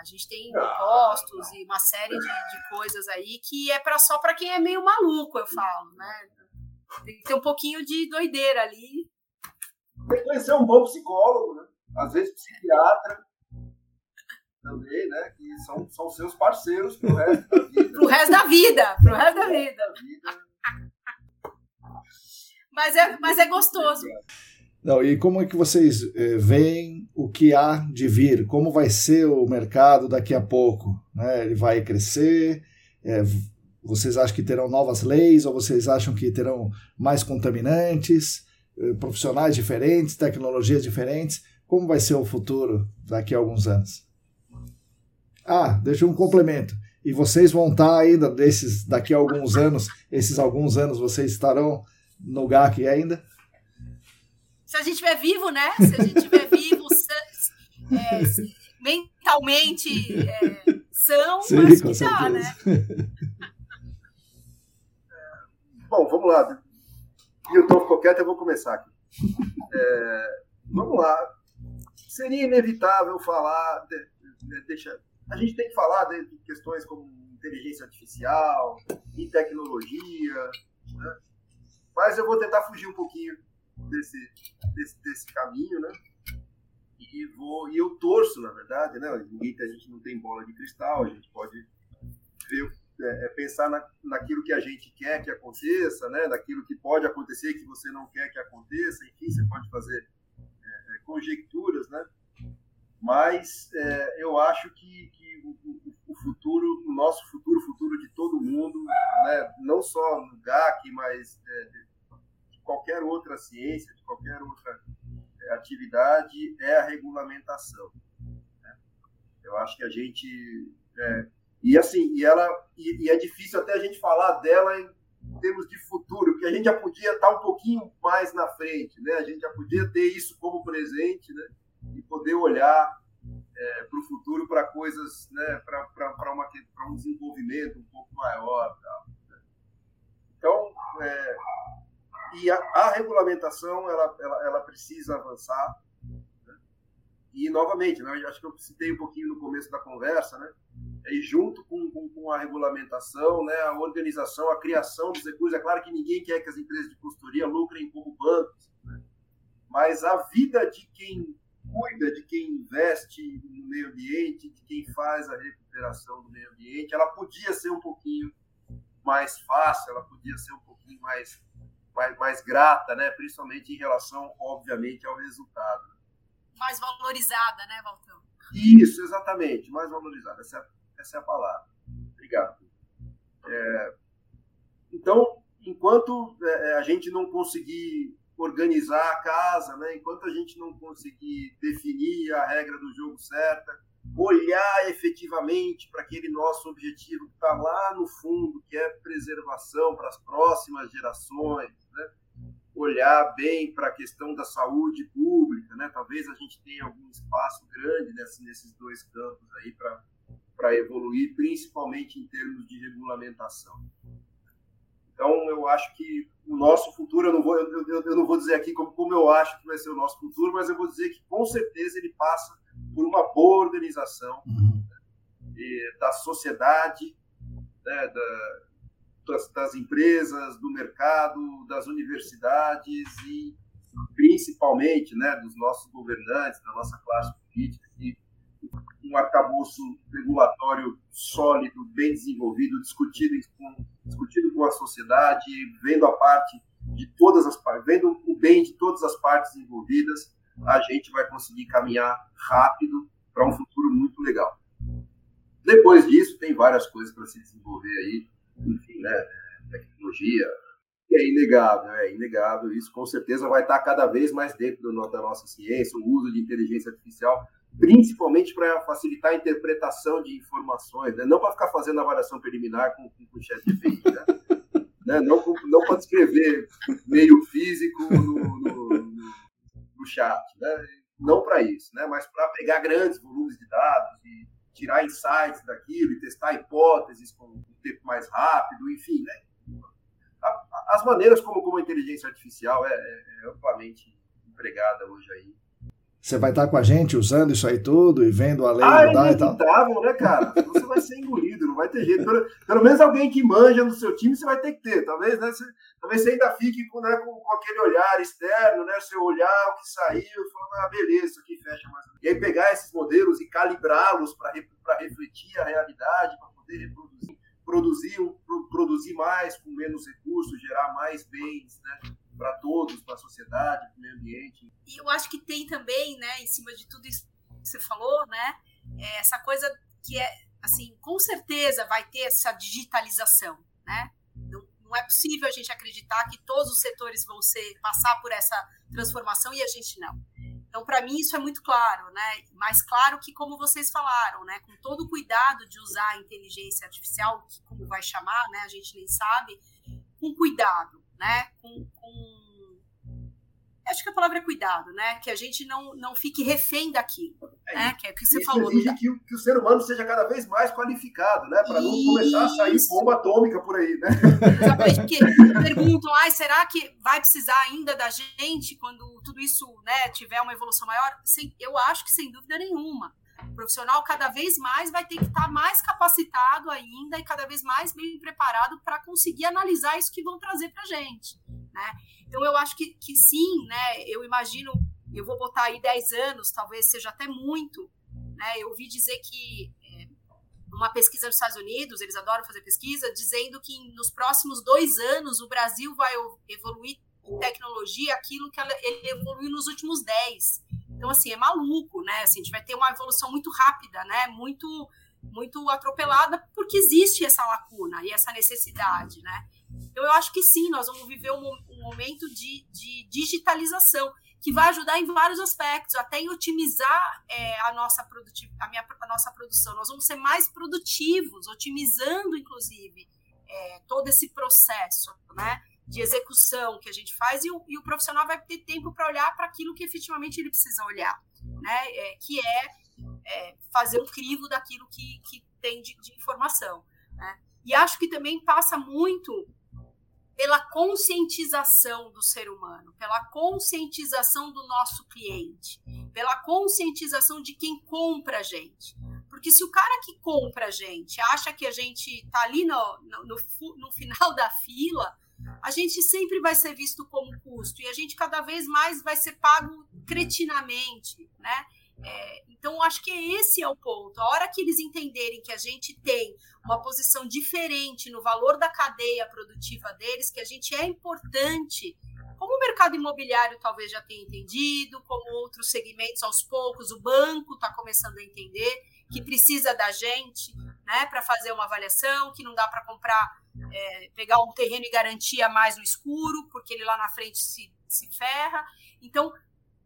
A gente tem impostos e uma série de, de coisas aí que é pra, só para quem é meio maluco, eu falo, né? Tem que ter um pouquinho de doideira ali. Tem que conhecer um bom psicólogo, né? Às vezes psiquiatra também, né? Que são, são seus parceiros pro resto da vida. Pro resto da vida, pro resto da vida. Mas é, mas é gostoso. Não, e como é que vocês eh, veem o que há de vir? Como vai ser o mercado daqui a pouco? Né? Ele vai crescer? Eh, vocês acham que terão novas leis ou vocês acham que terão mais contaminantes, eh, profissionais diferentes, tecnologias diferentes? Como vai ser o futuro daqui a alguns anos? Ah, deixa um complemento. E vocês vão estar ainda desses daqui a alguns anos, esses alguns anos vocês estarão no GAC ainda? Se a gente estiver vivo, né? Se a gente estiver vivo, [LAUGHS] sã- é, mentalmente é, são, Sim, acho com que dá, né? [LAUGHS] Bom, vamos lá. E o Tom ficou quieto, eu vou começar aqui. É, vamos lá. Seria inevitável falar. de- de- deixa, a gente tem que falar de questões como inteligência artificial e tecnologia, né? mas eu vou tentar fugir um pouquinho desse, desse, desse caminho, né? E, vou, e eu torço, na verdade, né? Ninguém, a gente não tem bola de cristal, a gente pode ver é, é pensar na, naquilo que a gente quer que aconteça, né? Naquilo que pode acontecer que você não quer que aconteça, enfim, você pode fazer é, é, conjecturas, né? Mas é, eu acho que, que futuro, o nosso futuro, o futuro de todo mundo, né? Não só no GAC, mas é, de qualquer outra ciência, de qualquer outra é, atividade, é a regulamentação. Né? Eu acho que a gente é, e assim, e ela e, e, é difícil até a gente falar dela em termos de futuro, porque a gente já podia estar um pouquinho mais na frente, né? A gente já podia ter isso como presente, né? E poder olhar é, para o futuro para coisas, né? Para um desenvolvimento um pouco maior. Né? Então, é, e a, a, regulamentação ela, ela, ela precisa avançar. Né? E novamente, né? acho que eu citei um pouquinho no começo da conversa, né? e junto com, com, com, a regulamentação, né, a organização, a criação dos recursos. É claro que ninguém quer que as empresas de consultoria lucrem como bancos, né? mas a vida de quem cuida, de quem investe no meio ambiente, de quem faz a recuperação do meio ambiente, ela podia ser um pouquinho mais fácil, ela podia ser um pouquinho mais, mais, mais grata, né, principalmente em relação, obviamente, ao resultado. Mais valorizada, né, Valtão? Isso, exatamente, mais valorizada. Essa é essa é a palavra. Obrigado. É, então, enquanto é, a gente não conseguir organizar a casa, né, enquanto a gente não conseguir definir a regra do jogo certa, olhar efetivamente para aquele nosso objetivo que está lá no fundo, que é preservação para as próximas gerações, né, olhar bem para a questão da saúde pública, né, talvez a gente tenha algum espaço grande nesse, nesses dois campos aí para evoluir, principalmente em termos de regulamentação. Então, eu acho que o nosso futuro, eu não vou, eu, eu, eu não vou dizer aqui como, como eu acho que vai ser o nosso futuro, mas eu vou dizer que com certeza ele passa por uma boa organização uhum. da sociedade, né, da, das, das, empresas, do mercado, das universidades e principalmente né, dos nossos governantes, da nossa classe política, que um arcabouço regulatório sólido, bem desenvolvido, discutido com, discutido com a sociedade, vendo a parte de todas as partes, vendo o bem de todas as partes envolvidas, a gente vai conseguir caminhar rápido para um futuro muito legal. Depois disso, tem várias coisas para se desenvolver aí, enfim, né? Tecnologia, que é inegável, é inegável. Isso com certeza vai estar cada vez mais dentro da nossa ciência, o uso de inteligência artificial, principalmente para facilitar a interpretação de informações, né? não para ficar fazendo avaliação preliminar com, com, com o chat GPI, né? [LAUGHS] né? Não, não para escrever meio físico no, no, no, no chat, né? não para isso, né? mas para pegar grandes volumes de dados e tirar insights daquilo e testar hipóteses com um tempo mais rápido, enfim, né? As maneiras como, como a inteligência artificial é, é, é amplamente empregada hoje aí. Você vai estar com a gente usando isso aí tudo e vendo a lei ah, mudar é e tal? né, cara? Você vai ser engolido, não vai ter jeito. Pelo, pelo, menos alguém que manja no seu time você vai ter que ter. Talvez, né, você, talvez você ainda fique com, né, com, com, aquele olhar externo, né? Você olhar o que saiu, falar, ah, beleza, isso aqui fecha mais. E aí pegar esses modelos e calibrá-los para refletir a realidade, para poder reproduzir, produzir, produzir mais com menos recursos, gerar mais bens, né? Para todos, para a sociedade, para o meio ambiente. E eu acho que tem também, né, em cima de tudo isso que você falou, né, é essa coisa que é, assim, com certeza vai ter essa digitalização, né? Não, não é possível a gente acreditar que todos os setores vão ser passar por essa transformação e a gente não. Então, para mim, isso é muito claro, né? Mais claro que, como vocês falaram, né? Com todo o cuidado de usar a inteligência artificial, como vai chamar, né? A gente nem sabe, com cuidado, né? Com, com acho que a palavra é cuidado, né? Que a gente não, não fique refém daquilo, é, né? Que é o que você falou. Exige que, que, o ser humano seja cada vez mais qualificado, né? Para não começar a sair bomba atômica por aí, né? Exatamente, porque perguntam, ah, será que vai precisar ainda da gente quando tudo isso né, tiver uma evolução maior? Sim, eu acho que sem dúvida nenhuma. O profissional cada vez mais vai ter que estar mais capacitado ainda e cada vez mais bem preparado para conseguir analisar isso que vão trazer para a gente, né? Então, eu acho que, que sim, né? Eu imagino, eu vou botar aí 10 anos, talvez seja até muito, né? Eu ouvi dizer que é, uma pesquisa nos Estados Unidos, eles adoram fazer pesquisa, dizendo que nos próximos dois anos o Brasil vai evoluir em tecnologia aquilo que ele evoluiu nos últimos 10. Então, assim, é maluco, né? Assim, a gente vai ter uma evolução muito rápida, né? Muito, muito atropelada, porque existe essa lacuna e essa necessidade, né? Então, eu acho que sim, nós vamos viver um, um momento de, de, digitalização que vai ajudar em vários aspectos, até em otimizar é, a, nossa a, minha, a nossa produção. Nós vamos ser mais produtivos, otimizando, inclusive, é, todo esse processo né, de execução que a gente faz, e o, e o profissional vai ter tempo para olhar para aquilo que efetivamente ele precisa olhar, né, é, que é, é, fazer um crivo daquilo que, que tem de, de informação. Né? E acho que também passa muito pela conscientização do ser humano, pela conscientização do nosso cliente, pela conscientização de quem compra a gente. Porque se o cara que compra a gente acha que a gente está ali no, no, no, no final da fila, a gente sempre vai ser visto como custo e a gente cada vez mais vai ser pago cretinamente, né? É, então, acho que esse é o ponto. A hora que eles entenderem que a gente tem uma posição diferente no valor da cadeia produtiva deles, que a gente é importante, como o mercado imobiliário talvez já tenha entendido, como outros segmentos aos poucos, o banco está começando a entender que precisa da gente né, para fazer uma avaliação, que não dá para comprar, é, pegar um terreno e garantia mais no escuro, porque ele lá na frente se, se ferra. Então,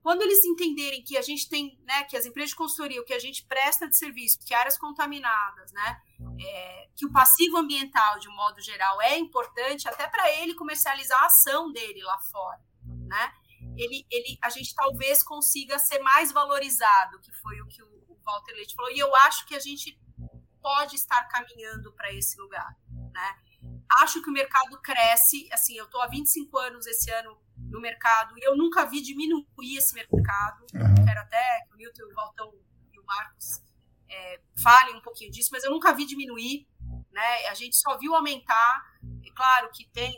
quando eles entenderem que a gente tem, né, que as empresas de consultoria, o que a gente presta de serviço, que áreas contaminadas, né, é, que o passivo ambiental, de um modo geral, é importante até para ele comercializar a ação dele lá fora, né, ele, ele, a gente talvez consiga ser mais valorizado, que foi o que o, o Walter Leite falou, e eu acho que a gente pode estar caminhando para esse lugar, né. Acho que o mercado cresce, assim, eu estou há 25 anos esse ano no mercado, e eu nunca vi diminuir esse mercado. Uhum. Quero até que o Milton, o Valtão e o Marcos é, falem um pouquinho disso, mas eu nunca vi diminuir. né? A gente só viu aumentar. É claro que tem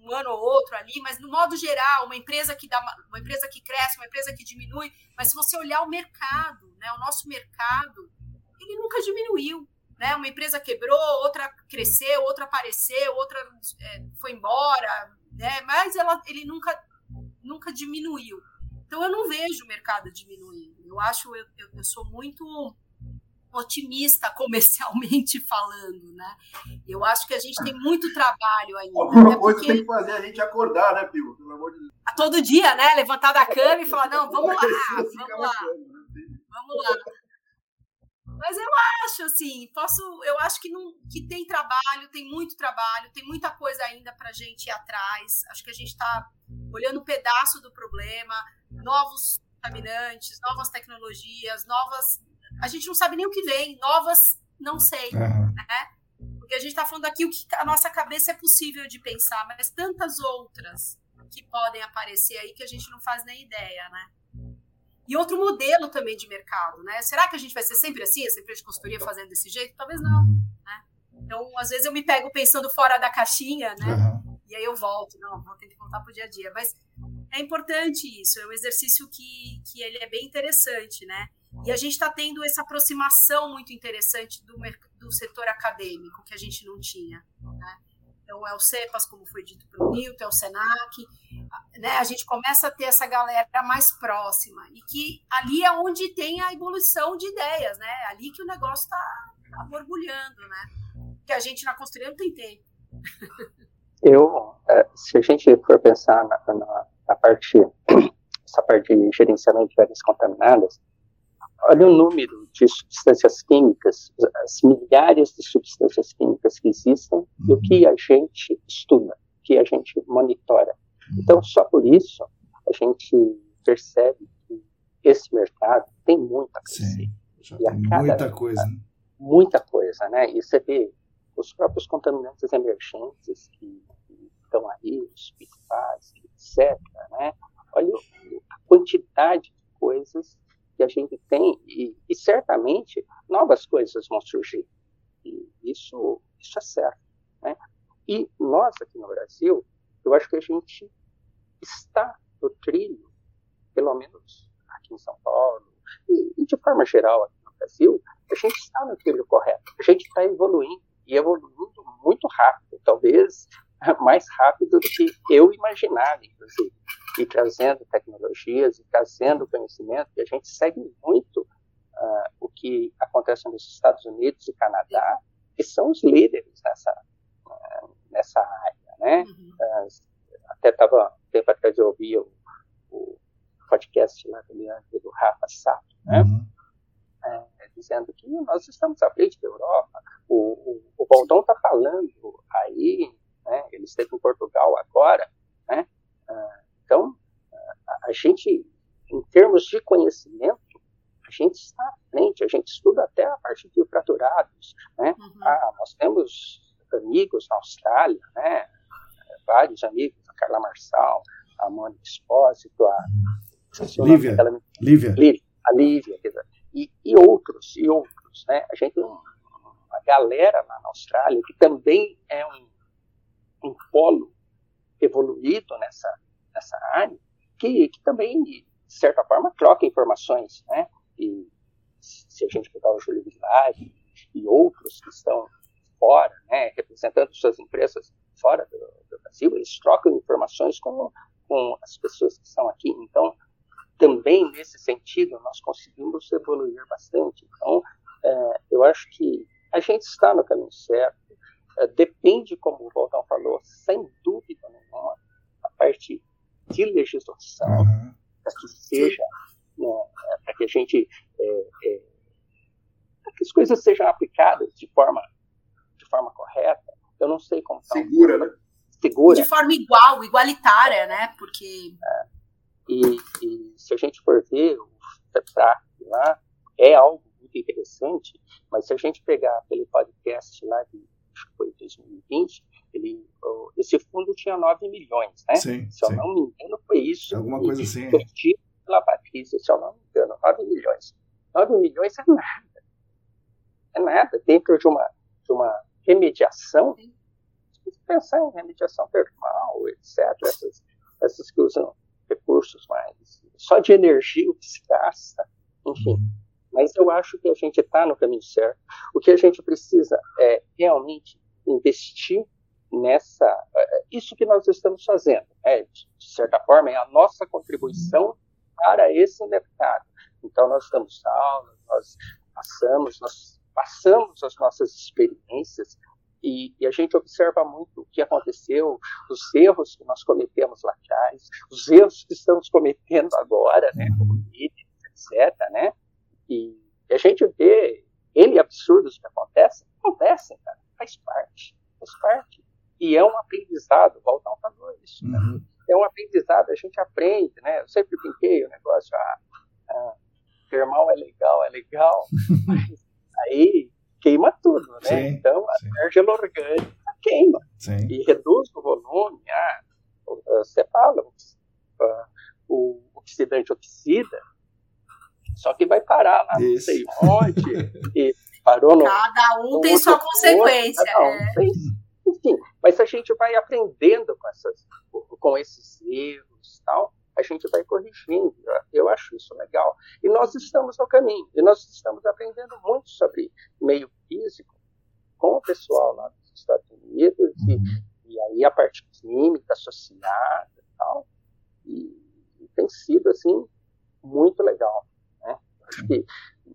um ano ou outro ali, mas no modo geral, uma empresa que dá uma empresa que cresce, uma empresa que diminui, mas se você olhar o mercado, né, o nosso mercado, ele nunca diminuiu, né? Uma empresa quebrou, outra cresceu, outra apareceu, outra é, foi embora, né? Mas ela, ele nunca nunca diminuiu. Então eu não vejo o mercado diminuindo. Eu acho eu, eu, eu sou muito otimista [LAUGHS] comercialmente falando, né? Eu acho que a gente tem muito trabalho ainda. Alguma coisa porque... tem que fazer a gente acordar, né, Pio? Pelo amor de Deus. A todo dia, né? Levantar da cama e falar, não, vamos lá, [LAUGHS] vamos lá, vamos lá. Mas eu acho, assim, posso, eu acho que, não, que tem trabalho, tem muito trabalho, tem muita coisa ainda para a gente ir atrás. Acho que a gente está olhando um pedaço do problema, novos contaminantes, novas tecnologias, novas a gente não sabe nem o que vem, novas, não sei, uhum. né? Porque a gente está falando aqui o que a nossa cabeça é possível de pensar, mas tantas outras que podem aparecer aí que a gente não faz nem ideia, né? E outro modelo também de mercado, né? Será que a gente vai ser sempre assim, essa empresa de consultoria fazendo desse jeito? Talvez não, né? Então, às vezes eu me pego pensando fora da caixinha, né? Uhum. E aí eu volto, não, vou ter que voltar para o dia a dia. Mas é importante isso, é um exercício que, que ele é bem interessante, né? E a gente está tendo essa aproximação muito interessante do, do setor acadêmico, que a gente não tinha. Né? Então, é o CEPAS, como foi dito pelo Nilton, é o SENAC. Né? A gente começa a ter essa galera mais próxima. E que ali é onde tem a evolução de ideias, né? Ali que o negócio está tá borbulhando, né? Que a gente na construção não tem tempo. Eu, é, se a gente for pensar na, na, na parte, [COUGHS] essa parte de gerenciamento de áreas contaminadas, olha o número de substâncias químicas, as milhares de substâncias químicas que existem uhum. e o que a gente estuda, que a gente monitora. Então, só por isso, a gente percebe que esse mercado tem muita coisa. Sim, e a cada, muita coisa. Né? Muita coisa, né? E você vê os próprios contaminantes emergentes que, que estão aí, os PFAS, etc., né? Olha a quantidade de coisas que a gente tem e, e certamente novas coisas vão surgir. E isso, isso é certo. Né? E nós aqui no Brasil, eu acho que a gente está no trilho, pelo menos aqui em São Paulo, e, e de forma geral aqui no Brasil, a gente está no trilho correto. A gente está evoluindo, e evoluindo muito rápido, talvez [LAUGHS] mais rápido do que eu imaginava, inclusive e trazendo tecnologias e trazendo conhecimento, e a gente segue muito uh, o que acontece nos Estados Unidos e Canadá, que são os líderes nessa, uh, nessa área, né? Uhum. Uh, até estava, tempo atrás eu ouvi o, o podcast lá do Leandro do Rafa Sato, né? Uhum. É, dizendo que nós estamos à frente da Europa. O, o, o Baldão está falando aí, né? ele esteve em Portugal agora, né? Então, a gente, em termos de conhecimento, a gente está à frente, a gente estuda até a parte de fraturados, né? Uhum. Ah, nós temos amigos na Austrália, né? Vários amigos, a Carla Marçal, a Mônica Espósito, a Lívia, Lívia. Lívia, a Lívia, e, e, outros, e outros, né? A gente tem uma galera lá na Austrália que também é um, um polo evoluído nessa, nessa área, que, que também, de certa forma, troca informações, né? E se a gente pegar o Júlio Vilar e outros que estão fora, né, representando suas empresas fora do, do, Brasil, eles trocam informações com, com as pessoas que estão aqui. Então, também nesse sentido, nós conseguimos evoluir bastante. Então, é, eu acho que a gente está no caminho certo. É, depende, como o Voltão falou, sem dúvida nenhuma, a parte de legislação uhum. para que seja, né, para que a gente, é, é, para que as coisas sejam aplicadas de forma, de forma correta. Eu não sei como tá segura, né? Segura. De forma igual, igualitária, né? Porque é, e, e, se a gente for ver o FEPRAC lá, é algo muito interessante, mas se a gente pegar aquele podcast lá de acho que foi 2020, ele, esse fundo tinha 9 milhões, né? Sim, se eu sim. não me engano, foi isso. Alguma coisa assim. pela Patrícia, se eu não me engano, 9 milhões. 9 milhões é nada. É nada dentro de uma, de uma, remediação, pensar em remediação termal, etc., essas, essas que usam recursos mais só de energia o que se gasta, enfim. Uhum. Mas eu acho que a gente está no caminho certo. O que a gente precisa é realmente investir nessa. É, isso que nós estamos fazendo, é, de certa forma, é a nossa contribuição para esse mercado. Então, nós damos aulas, nós passamos, nós passamos as nossas experiências e, e, a gente observa muito o que aconteceu, os erros que nós cometemos lá atrás, os erros que estamos cometendo agora, né, como líderes, etc., né, e, a gente vê N absurdos que acontecem, acontecem, cara, faz parte, faz parte. E é um aprendizado, o Valdão falou isso, né? uhum. é um aprendizado, a gente aprende, né, eu sempre brinquei o negócio, ah, ah, termal é legal, é legal, [LAUGHS] mas aí queima tudo, né? Sim, então a energia orgânica queima sim. e reduz o volume. Ah, você fala, uh, o oxidante oxida, só que vai parar lá, não sei onde, [LAUGHS] e parou no. Cada um tem sua consequência. Cada um é. tem, enfim, mas a gente vai aprendendo com, essas, com esses erros e tal a gente vai corrigindo. Eu acho isso legal. E nós estamos no caminho. E nós estamos aprendendo muito sobre meio físico com o pessoal lá dos Estados Unidos. E, uhum. e aí a parte química associada e tal. E, e tem sido, assim, muito legal. Né? Acho que o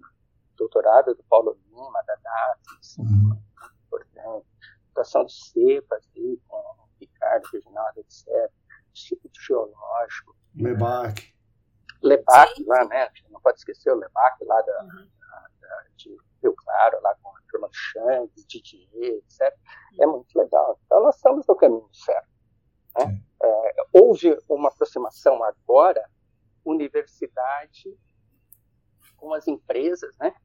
doutorado do Paulo Lima, da DAF, assim, uhum. muito importante. Situação de cepas com o Ricardo, Reginaldo, etc. Tipo de geológico Lebac. Lebac lá, né? Não pode esquecer o Lebac lá da, uhum. da, de Rio Claro, lá com a turma do Xang, Didier, etc. É muito legal. Então nós estamos no caminho certo. Né? É, houve uma aproximação agora, universidade com as empresas, né?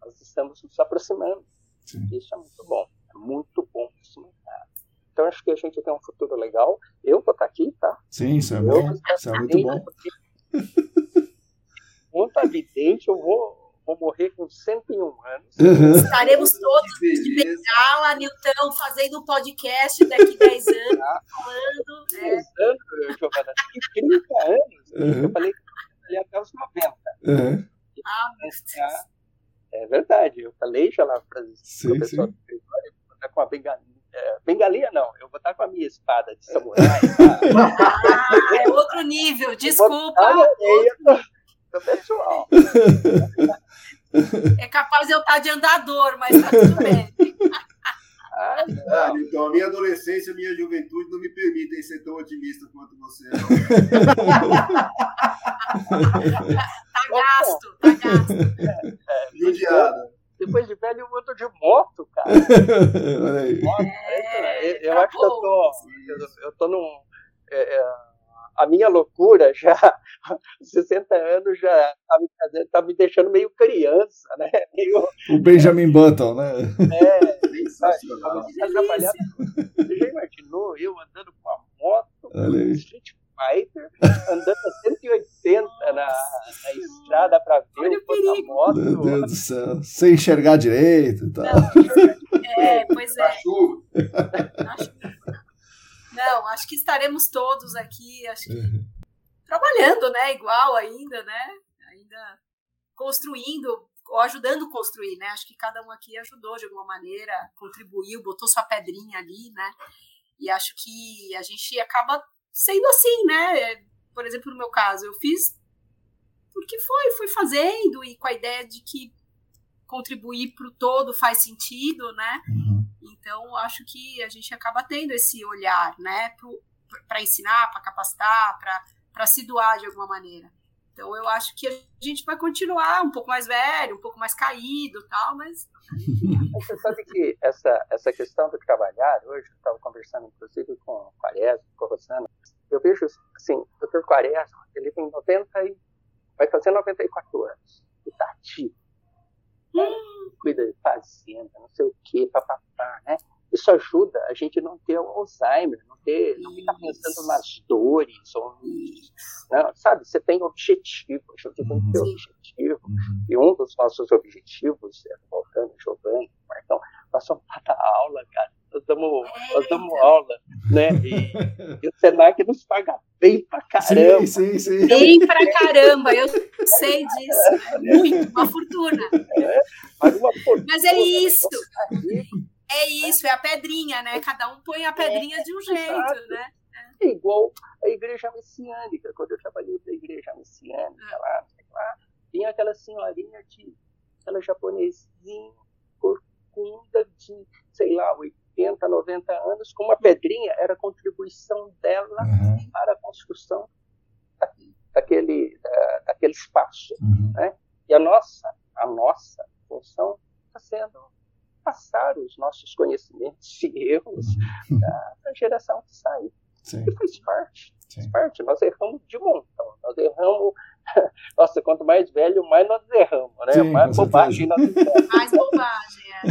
Nós estamos nos aproximando. Sim. Isso é muito bom. É muito bom para esse mercado. Então acho que a gente tem um futuro legal. Eu vou estar aqui, tá? Sim, isso é eu bom. Isso é muito bom. Muito evidente, eu vou, vou morrer com 101 anos. Uhum. Estaremos todos de bengala, Nilton, fazendo um podcast daqui 10 anos, [LAUGHS] ah, falando. 10 é. anos, Giovana, daqui 30 anos. Uhum. Eu falei que eu até os 90. Uhum. Ah, é verdade, eu falei já lá para o pessoal do escritório, com a bengalinha é, bengalinha não, eu vou estar com a minha espada de samurai. ah, [LAUGHS] é outro nível, desculpa. Do pessoal. É capaz de eu estar de andador, mas tá tudo bem. Ah, ah, então, a minha adolescência, a minha juventude não me permitem ser tão otimista quanto você. tá gasto, tá gasto. É, é, Judiada. Depois de velho, eu ando de moto, cara. [LAUGHS] Olha aí. É, eu, eu acho que eu tô. Eu, eu tô num. É, é, a minha loucura já, [LAUGHS] 60 anos, já tá me, tá me deixando meio criança, né? Meio, o Benjamin Button, né? É, [LAUGHS] sensacional. Você já imaginou eu andando com a moto, Street Fighter, andando a 180 na, na estrada para ver o quanto moto. Meu Deus do céu. Sem enxergar direito e tal. Não, é, [LAUGHS] pois é. Não, acho que estaremos todos aqui, acho que uhum. trabalhando, né? Igual ainda, né? Ainda construindo ou ajudando a construir, né? Acho que cada um aqui ajudou de alguma maneira, contribuiu, botou sua pedrinha ali, né? E acho que a gente acaba sendo assim, né? Por exemplo, no meu caso, eu fiz porque foi, fui fazendo e com a ideia de que contribuir para o todo faz sentido, né? Uhum. Então, acho que a gente acaba tendo esse olhar, né? Para ensinar, para capacitar, para se doar de alguma maneira. Então, eu acho que a gente vai continuar um pouco mais velho, um pouco mais caído tal, mas. [LAUGHS] Você sabe que essa, essa questão do trabalhar, hoje, eu estava conversando inclusive com o Quaresma, com a Rosana, eu vejo assim, o doutor Quaresma, ele tem 90 e vai fazer 94 anos, e está ativo. Hum. Cuida de fazenda, não sei o que, papapá, né? Isso ajuda a gente não ter Alzheimer, não ter, não ficar pensando nas dores, ou, não, sabe? Você tem objetivo, a gente tem que ter uhum. objetivo. Uhum. E um dos nossos objetivos, é, voltando, Giovanni, Marcão, nós estar aula, cara. Nós damos, nós damos aula, né? E, e, o Senac nos paga bem pra caramba. Sim, sim, sim. Bem pra caramba, eu sei disso. É muito, uma fortuna. É, uma fortuna. Mas é isso. É isso, é a pedrinha, né? Cada um põe a pedrinha é, de um jeito, né? É igual a igreja messiânica. Quando eu trabalhei na igreja messiânica ah. lá, lá, tinha aquela senhorinha de aquela japonesinha corcunda de, sei lá, 80, 90 anos, com uma pedrinha, era a contribuição dela uhum. para a construção daquele, daquele espaço. Uhum. Né? E a nossa, a nossa função está sendo passar os nossos conhecimentos e erros uhum. para a geração que sai. Sim. E faz parte. Faz parte. Nós erramos de montão. Nós erramos. [LAUGHS] Nossa, quanto mais velho, mais nós erramos, né? Sim, mais bobagem nós erramos. Mais bobagem, é.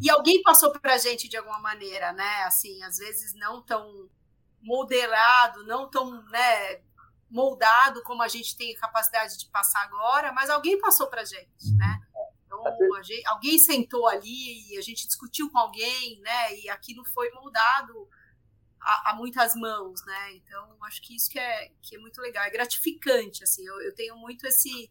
[LAUGHS] E alguém passou para a gente de alguma maneira, né? Assim, às vezes não tão moderado, não tão, né? moldado como a gente tem capacidade de passar agora, mas alguém passou para a gente, né? Gente, alguém sentou ali e a gente discutiu com alguém, né? E aquilo foi moldado a, a, muitas mãos, né? Então, acho que isso que é, que é muito legal, é gratificante, assim. Eu, eu tenho muito esse...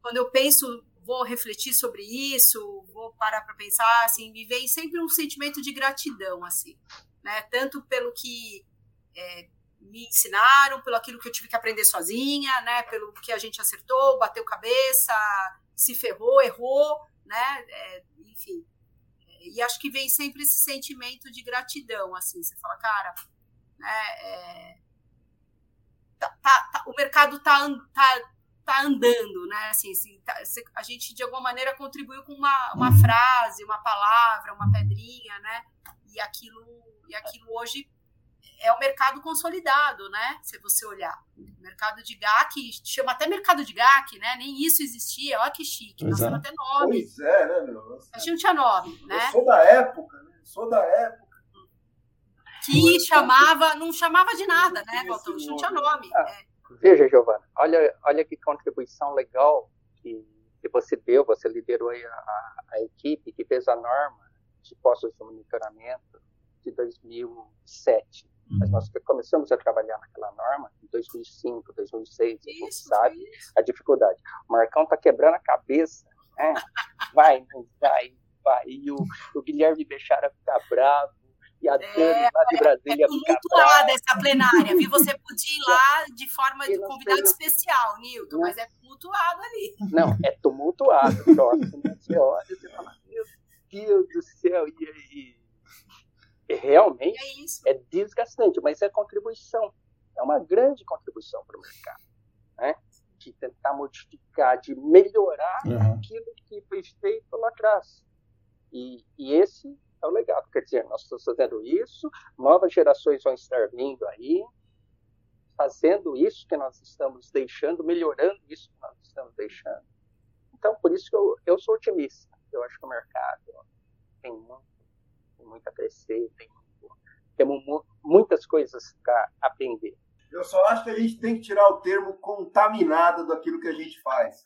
Quando eu penso, vou refletir sobre isso, vou parar para pensar, assim, me vem sempre um sentimento de gratidão, assim, né? Tanto pelo que... É, me ensinaram, pelo aquilo que eu tive que aprender sozinha, né? Pelo que a gente acertou, bateu cabeça, se ferrou, errou, né? É, enfim. E acho que vem sempre esse sentimento de gratidão, assim. Você fala, cara, né? É, tá, tá, tá, o mercado tá, tá, tá andando, né? Assim, assim a gente de alguma maneira contribuiu com uma, uma uhum. frase, uma palavra, uma pedrinha, né? E aquilo, e aquilo hoje é o mercado consolidado, né? Se você olhar. O mercado de GAC, chama até mercado de GAC, né? Nem isso existia, olha que chique, nós temos até nome. Pois é, né, meu? A gente não tinha nome, né? Eu sou da época, né? Eu sou da época. Que chamava, não chamava de nada, né, Valtão? Não tinha nome. Ah, é. Veja, Giovana, olha, olha que contribuição legal que, que você deu, você liderou a, a, a equipe que fez a norma de postos de monitoramento de 2007 mas nós começamos a trabalhar naquela norma em 2005, 2006, isso, a gente sabe isso. a dificuldade. O Marcão está quebrando a cabeça, né? vai, não [LAUGHS] vai, vai. E o, o Guilherme Bechara fica bravo, e a Dani é, lá de Brasília é tumultuada essa plenária, viu? Você podia ir lá de forma [LAUGHS] de convidado especial, Nilton, mas é tumultuado ali. Não, é tumultuado. Próximo, [LAUGHS] você olha e você fala, meu Deus do céu, e aí? Realmente é, é, desgastante, mas é contribuição. É uma grande contribuição para o mercado. Né? De tentar modificar, de melhorar uhum. aquilo que foi feito lá atrás. E, e esse é o legado. Quer dizer, nós estamos fazendo isso, novas gerações vão estar vindo aí, fazendo isso que nós estamos deixando, melhorando isso que nós estamos deixando. Então, por isso que eu, eu sou otimista. Eu acho que o mercado tem muito tem muito a crescer, tem temos muitas coisas para aprender. Eu só acho que a gente tem que tirar o termo contaminado daquilo que a gente faz.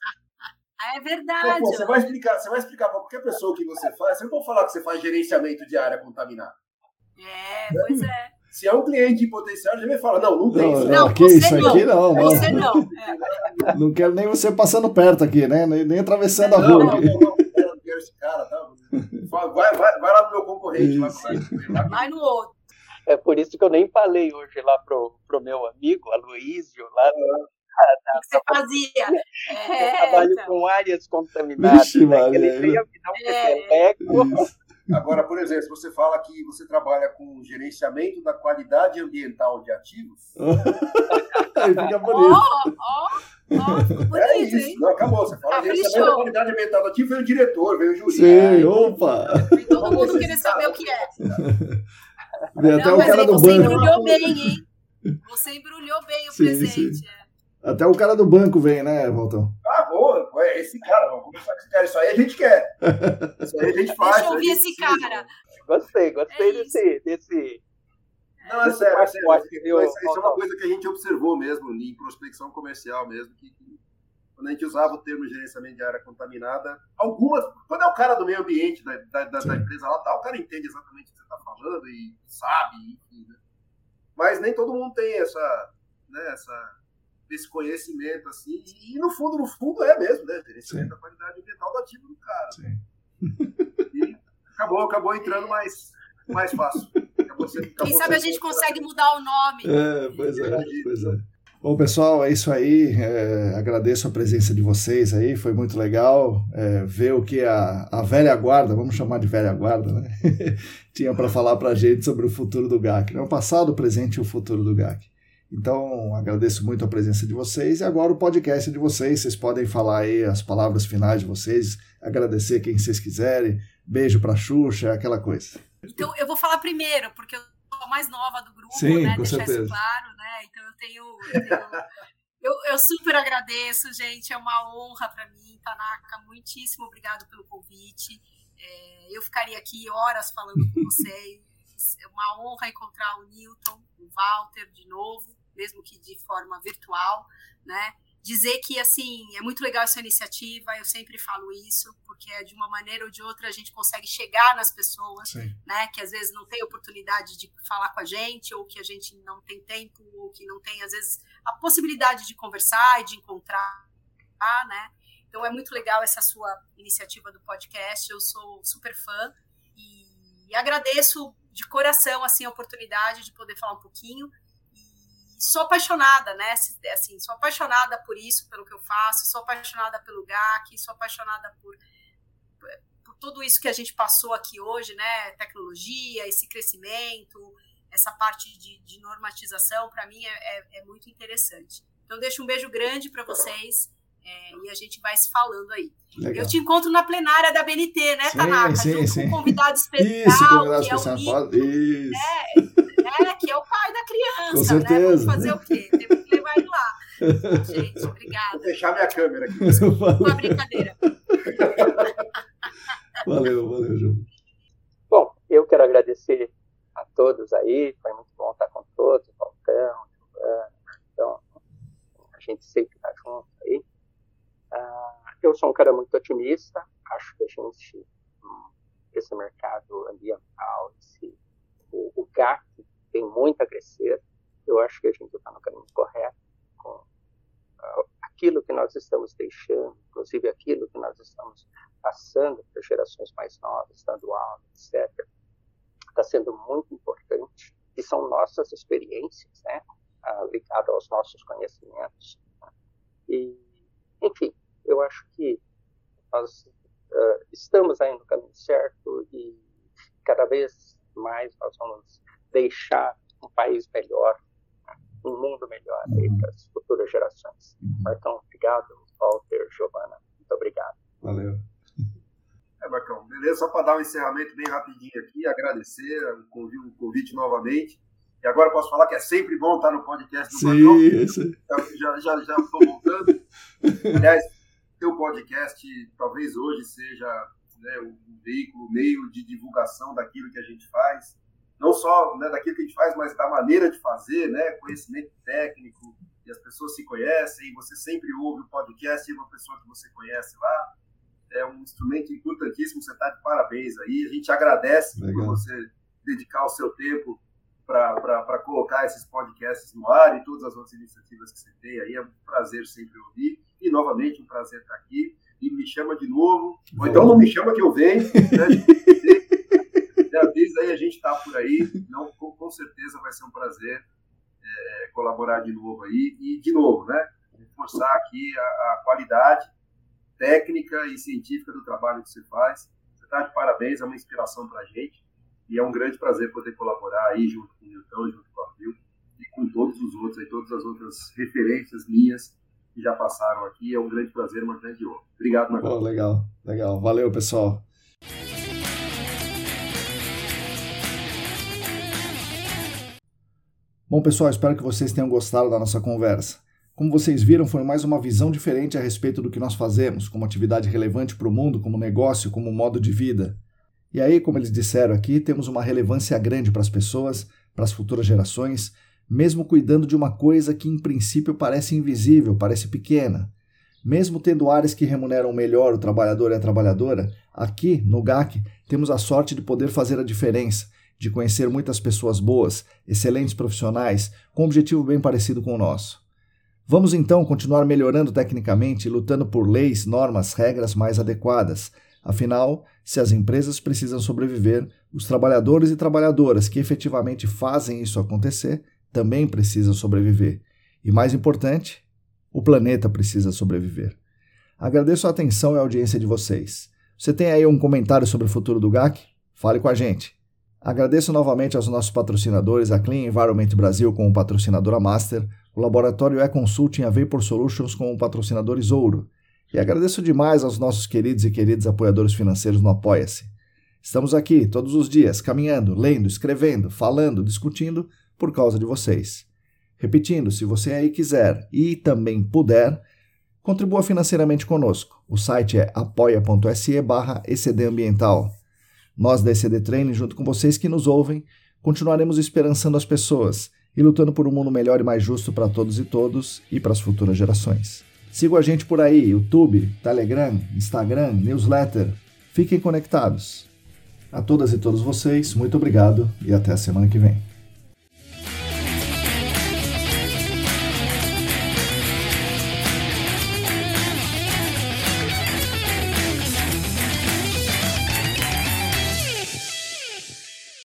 Ah, [LAUGHS] é verdade. Pô, você vai explicar, você vai explicar para qualquer pessoa o que você faz. Você não pode falar que você faz gerenciamento de área contaminada. É, pois é. Se é um cliente em potencial, já me fala, não, não tem. Não, não, aqui, isso não. aqui não. não. Você não. É. Não quero nem você passando perto aqui, né? Nem, nem atravessando a rua. Não, não, não, não, quero esse cara, tá? Vai, vai, vai lá no meu concorrente. Vai no outro. É por isso que eu nem falei hoje lá pro, pro meu amigo, Aloísio, lá no, o que você fazia? É, eu trabalho então. com áreas contaminadas. Vixe, né? Ele veio me dar um é. Agora, por exemplo, se você fala que você trabalha com gerenciamento da qualidade ambiental de ativos. [LAUGHS] Aí fica bonito. Ó, ó, ó, ficou bonito, é isso. Hein? Não, acabou. Você fala gerenciamento da qualidade ambiental do ativo, veio o diretor, veio o juiz. Sim, opa! E todo mundo querer saber o que é. Vem até o cara do você banco. Você embrulhou bem, hein? Você embrulhou bem o sim, presente. Sim. Até o cara do banco vem, né, Valtão? Ah, boa. É esse cara, vamos conversar com esse cara. Isso aí a gente quer. Isso aí a gente faz. Deixa eu ouvir esse cara. Gostei, gostei é desse, desse. Não, é sério, é sério. Isso, isso é uma coisa que a gente observou mesmo em prospecção comercial mesmo, que, que quando a gente usava o termo gerenciamento de área contaminada, algumas, quando é o cara do meio ambiente da, da, da, da empresa lá, tá, o cara entende exatamente o que você está falando e sabe, enfim, né? Mas nem todo mundo tem essa, né, essa, esse conhecimento, assim, e no fundo, no fundo é mesmo, né? Gerenciamento da qualidade ambiental do ativo do cara. Sim. E acabou, acabou entrando mais, mais fácil. Acabou sendo, acabou Quem sabe a gente consegue mudar o nome. É, pois é, pois é. Bom, pessoal, é isso aí. É, agradeço a presença de vocês aí. Foi muito legal é, ver o que a, a velha guarda, vamos chamar de velha guarda, né? [LAUGHS] tinha para falar para a gente sobre o futuro do GAC. Né? O passado, o presente e o futuro do GAC. Então, agradeço muito a presença de vocês. E agora o podcast de vocês. Vocês podem falar aí as palavras finais de vocês, agradecer quem vocês quiserem. Beijo para Xuxa, aquela coisa. Então, eu vou falar primeiro, porque eu sou a mais nova do grupo, Sim, né? Com Deixar certeza. isso claro, né? Então, eu tenho. Eu, tenho... eu, eu super agradeço, gente. É uma honra para mim, Tanaka. Muitíssimo obrigado pelo convite. É, eu ficaria aqui horas falando com [LAUGHS] vocês. É uma honra encontrar o Newton, o Walter de novo, mesmo que de forma virtual, né? dizer que assim é muito legal essa iniciativa eu sempre falo isso porque é de uma maneira ou de outra a gente consegue chegar nas pessoas Sim. né que às vezes não tem oportunidade de falar com a gente ou que a gente não tem tempo ou que não tem às vezes a possibilidade de conversar e de encontrar né então é muito legal essa sua iniciativa do podcast eu sou super fã e agradeço de coração assim a oportunidade de poder falar um pouquinho sou apaixonada, né? Assim, sou apaixonada por isso, pelo que eu faço, sou apaixonada pelo GAC, sou apaixonada por, por tudo isso que a gente passou aqui hoje, né? Tecnologia, esse crescimento, essa parte de, de normatização, para mim é, é, é, muito interessante. Então, deixo um beijo grande para vocês. É, e a gente vai se falando aí. Legal. Eu te encontro na plenária da BNT, né, Tanaka? Sim, junto sim. com um convidado especial, Isso, convidado que especial. é o Nico, Isso. né? É, que é o pai da criança, Com certeza. né? Vamos fazer o quê? Temos que levar ele lá. Gente, obrigada. Vou fechar minha câmera aqui. Uma brincadeira. valeu, valeu, João. Bom, eu quero agradecer a todos aí, foi muito bom estar com todos, Falcão, Giovana, então a gente sempre está junto aí. Uh, eu sou um cara muito otimista, acho que a gente, esse mercado ambiental, esse, o, o GAC tem muito a crescer, eu acho que a gente está no caminho correto com uh, aquilo que nós estamos deixando, inclusive aquilo que nós estamos passando para gerações mais novas, dando aula, etc. Está sendo muito importante e são nossas experiências, né, uh, ligadas aos nossos conhecimentos. Né? E, enfim, eu acho que nós uh, estamos aí no caminho certo e cada vez mais nós vamos deixar um país melhor, um mundo melhor uhum. para as futuras gerações. Uhum. Então, obrigado, Walter, Giovana, muito obrigado. Valeu. É, Marcão, beleza? Só para dar um encerramento bem rapidinho aqui, agradecer o convite, o convite novamente. E agora posso falar que é sempre bom estar no podcast do Sim, Marcão. Isso. Já, já, já estou voltando. Aliás, teu podcast talvez hoje seja né, um veículo, um meio de divulgação daquilo que a gente faz não só né, daquilo que a gente faz, mas da maneira de fazer, né, conhecimento técnico, e as pessoas se conhecem, e você sempre ouve o podcast e uma pessoa que você conhece lá. É um instrumento importantíssimo, você está de parabéns aí. A gente agradece Legal. por você dedicar o seu tempo para colocar esses podcasts no ar e todas as outras iniciativas que você tem aí. É um prazer sempre ouvir. E, novamente, um prazer estar aqui. E me chama de novo. Ou então não me chama que eu venho. Né? [LAUGHS] Aí a gente está por aí, não, com, com, certeza vai ser um prazer é, colaborar de novo aí. E, de novo, né, reforçar aqui a, a, qualidade técnica e científica do trabalho que você faz. Você está de parabéns, é uma inspiração para a gente. E é um grande prazer poder colaborar aí junto com o Newton, junto com a Phil e com todos os outros, aí, todas as outras referências minhas que já passaram aqui. É um grande prazer, uma grande honra. Obrigado, Marcos. Oh, legal, legal. Valeu, pessoal. Bom, pessoal, espero que vocês tenham gostado da nossa conversa. Como vocês viram, foi mais uma visão diferente a respeito do que nós fazemos, como atividade relevante para o mundo, como negócio, como modo de vida. E aí, como eles disseram aqui, temos uma relevância grande para as pessoas, para as futuras gerações, mesmo cuidando de uma coisa que em princípio parece invisível, parece pequena. Mesmo tendo áreas que remuneram melhor o trabalhador e a trabalhadora, aqui no GAC temos a sorte de poder fazer a diferença, de conhecer muitas pessoas boas, excelentes profissionais, com um objetivo bem parecido com o nosso. Vamos então continuar melhorando tecnicamente, lutando por leis, normas, regras mais adequadas. Afinal, se as empresas precisam sobreviver, os trabalhadores e trabalhadoras que efetivamente fazem isso acontecer também precisam sobreviver. E mais importante, o planeta precisa sobreviver. Agradeço a atenção e a audiência de vocês. Você tem aí um comentário sobre o futuro do GAC? Fale com a gente. Agradeço novamente aos nossos patrocinadores, a Clean Environment Brasil como patrocinadora Master, o laboratório E-Consulting a Vapor Solutions como patrocinadores Ouro. E agradeço demais aos nossos queridos e queridos apoiadores financeiros no Apoia-se. Estamos aqui todos os dias, caminhando, lendo, escrevendo, falando, discutindo por causa de vocês. Repetindo, se você aí quiser e também puder, contribua financeiramente conosco. O site é apoia.se barra Ambiental. Nós da ECD Training, junto com vocês que nos ouvem, continuaremos esperançando as pessoas e lutando por um mundo melhor e mais justo para todos e todos e para as futuras gerações. Sigam a gente por aí, YouTube, Telegram, Instagram, newsletter. Fiquem conectados. A todas e todos vocês, muito obrigado e até a semana que vem.